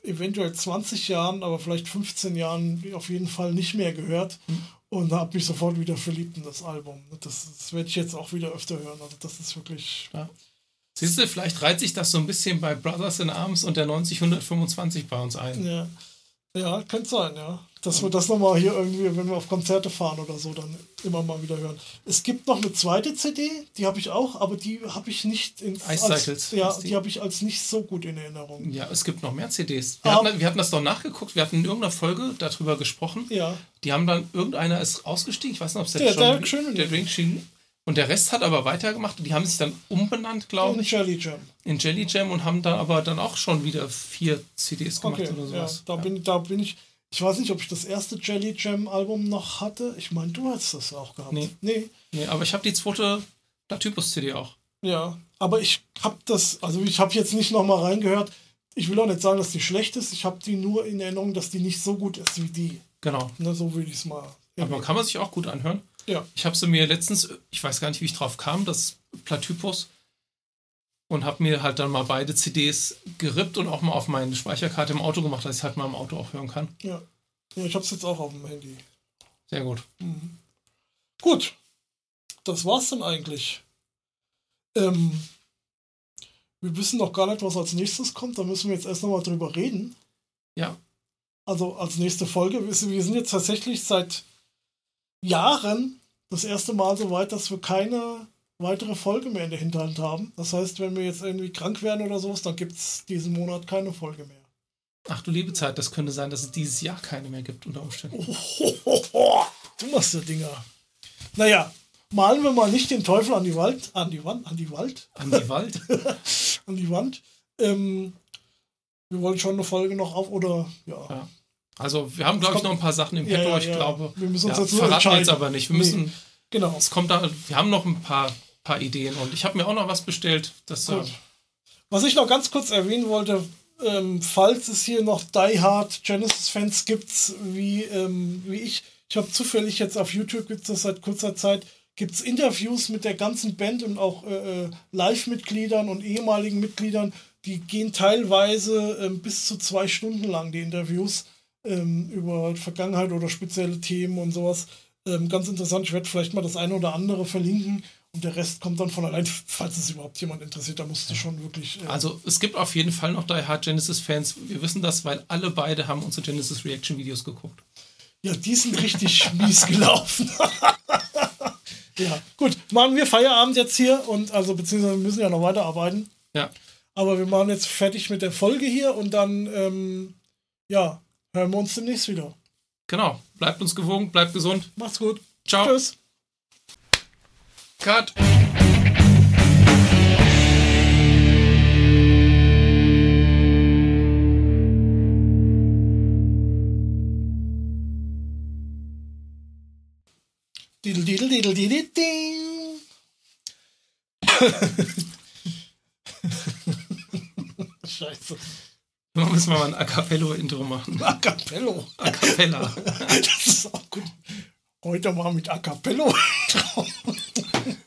eventuell 20 Jahren, aber vielleicht 15 Jahren auf jeden Fall nicht mehr gehört. Und da habe mich sofort wieder verliebt in das Album. Das, das werde ich jetzt auch wieder öfter hören. Also das ist wirklich Ja. Siehst du, vielleicht reiht sich das so ein bisschen bei Brothers in Arms und der 90-125 bei uns ein. Ja, ja könnte sein, ja. Dass wir das nochmal hier irgendwie, wenn wir auf Konzerte fahren oder so, dann immer mal wieder hören. Es gibt noch eine zweite CD, die habe ich auch, aber die habe ich nicht in Ice als, Cycles Ja, die. die habe ich als nicht so gut in Erinnerung. Ja, es gibt noch mehr CDs. Wir, Ah. hatten, wir hatten das doch nachgeguckt. Wir hatten in irgendeiner Folge darüber gesprochen. Ja, Die haben dann, irgendeiner ist ausgestiegen. Ich weiß nicht, ob es Der jetzt Derek Sherinian. der Derek Sherinian. Und der Rest hat aber weitergemacht. Die haben sich dann umbenannt, glaube ich, Jelly Jam. in Jelly Jam und haben dann aber dann auch schon wieder vier CDs gemacht Okay, oder ja, sowas. da, Ja. Bin, da bin ich. Ich weiß nicht, ob ich das erste Jelly Jam Album noch hatte. Ich meine, du hast das auch gehabt. Nee. nee. Nee, aber ich habe die zweite Platypus-CD auch. Ja, aber ich habe das, also ich habe jetzt nicht nochmal reingehört. Ich will auch nicht sagen, dass die schlecht ist. Ich habe die nur in Erinnerung, dass die nicht so gut ist wie die. Genau. Ne, so würde ich es mal. Aber kann man sich auch gut anhören. Ja. Ich habe sie mir letztens, ich weiß gar nicht, wie ich drauf kam, das Platypus. Und habe mir halt dann mal beide CDs gerippt und auch mal auf meine Speicherkarte im Auto gemacht, dass ich halt mal im Auto auch hören kann. Ja, ja ich habe es jetzt auch auf dem Handy. Sehr gut. Gut, das war's dann eigentlich. Ähm, wir wissen noch gar nicht, was als nächstes kommt. Da müssen wir jetzt erst nochmal drüber reden. Ja, Also als nächste Folge. Wir sind jetzt tatsächlich seit Jahren das erste Mal so weit, dass wir keine weitere Folge mehr in der Hinterhand haben. Das heißt, wenn wir jetzt irgendwie krank werden oder sowas, dann gibt es diesen Monat keine Folge mehr. ach du liebe Zeit, das könnte sein, dass es dieses Jahr keine mehr gibt unter Umständen. Du machst ja Dinger. Naja, malen wir mal nicht den Teufel an die Wald, an die Wand, an die Wald, An die Wald. an die Wand. Ähm, wir wollen schon eine Folge noch auf oder ja. Ja. Also wir haben, glaube ich, noch ein paar Sachen im Ja, Petto. ja, ich ja. glaube, Wir müssen uns ja, jetzt nur verraten wir jetzt aber nicht. Wir Nee. müssen, Genau. es kommt da, wir haben noch ein paar, paar Ideen und ich habe mir auch noch was bestellt. Das, äh, Gut. Was ich noch ganz kurz erwähnen wollte, ähm, falls es hier noch Die Hard Genesis-Fans gibt, wie, ähm, wie ich, ich habe zufällig jetzt auf YouTube, gibt es das seit kurzer Zeit, gibt es Interviews mit der ganzen Band und auch äh, äh, Live-Mitgliedern und ehemaligen Mitgliedern, die gehen teilweise ähm, bis zu zwei Stunden lang, die Interviews, ähm, über Vergangenheit oder spezielle Themen und sowas. Ähm, ganz interessant, ich werde vielleicht mal das eine oder andere verlinken und der Rest kommt dann von allein, falls es überhaupt jemand interessiert, da musst du schon wirklich. Äh, Also es gibt auf jeden Fall noch Die Hard Genesis Fans. Wir wissen das, weil alle beide haben unsere Genesis Reaction Videos geguckt. ja, die sind richtig mies gelaufen. Ja, gut. Machen wir Feierabend jetzt hier und also beziehungsweise wir müssen ja noch weiterarbeiten. Ja. Aber wir machen jetzt fertig mit der Folge hier und dann, ähm, ja, hören wir uns demnächst wieder. Genau. Bleibt uns gewogen, bleibt gesund. Macht's gut. Ciao. Tschüss. Cut. Didel, didel, didel, didel, ding. Scheiße. Wir müssen wir mal ein A Cappello-Intro machen. A Cappello. A Cappella. Das ist auch gut. Heute mal mit A Cappello.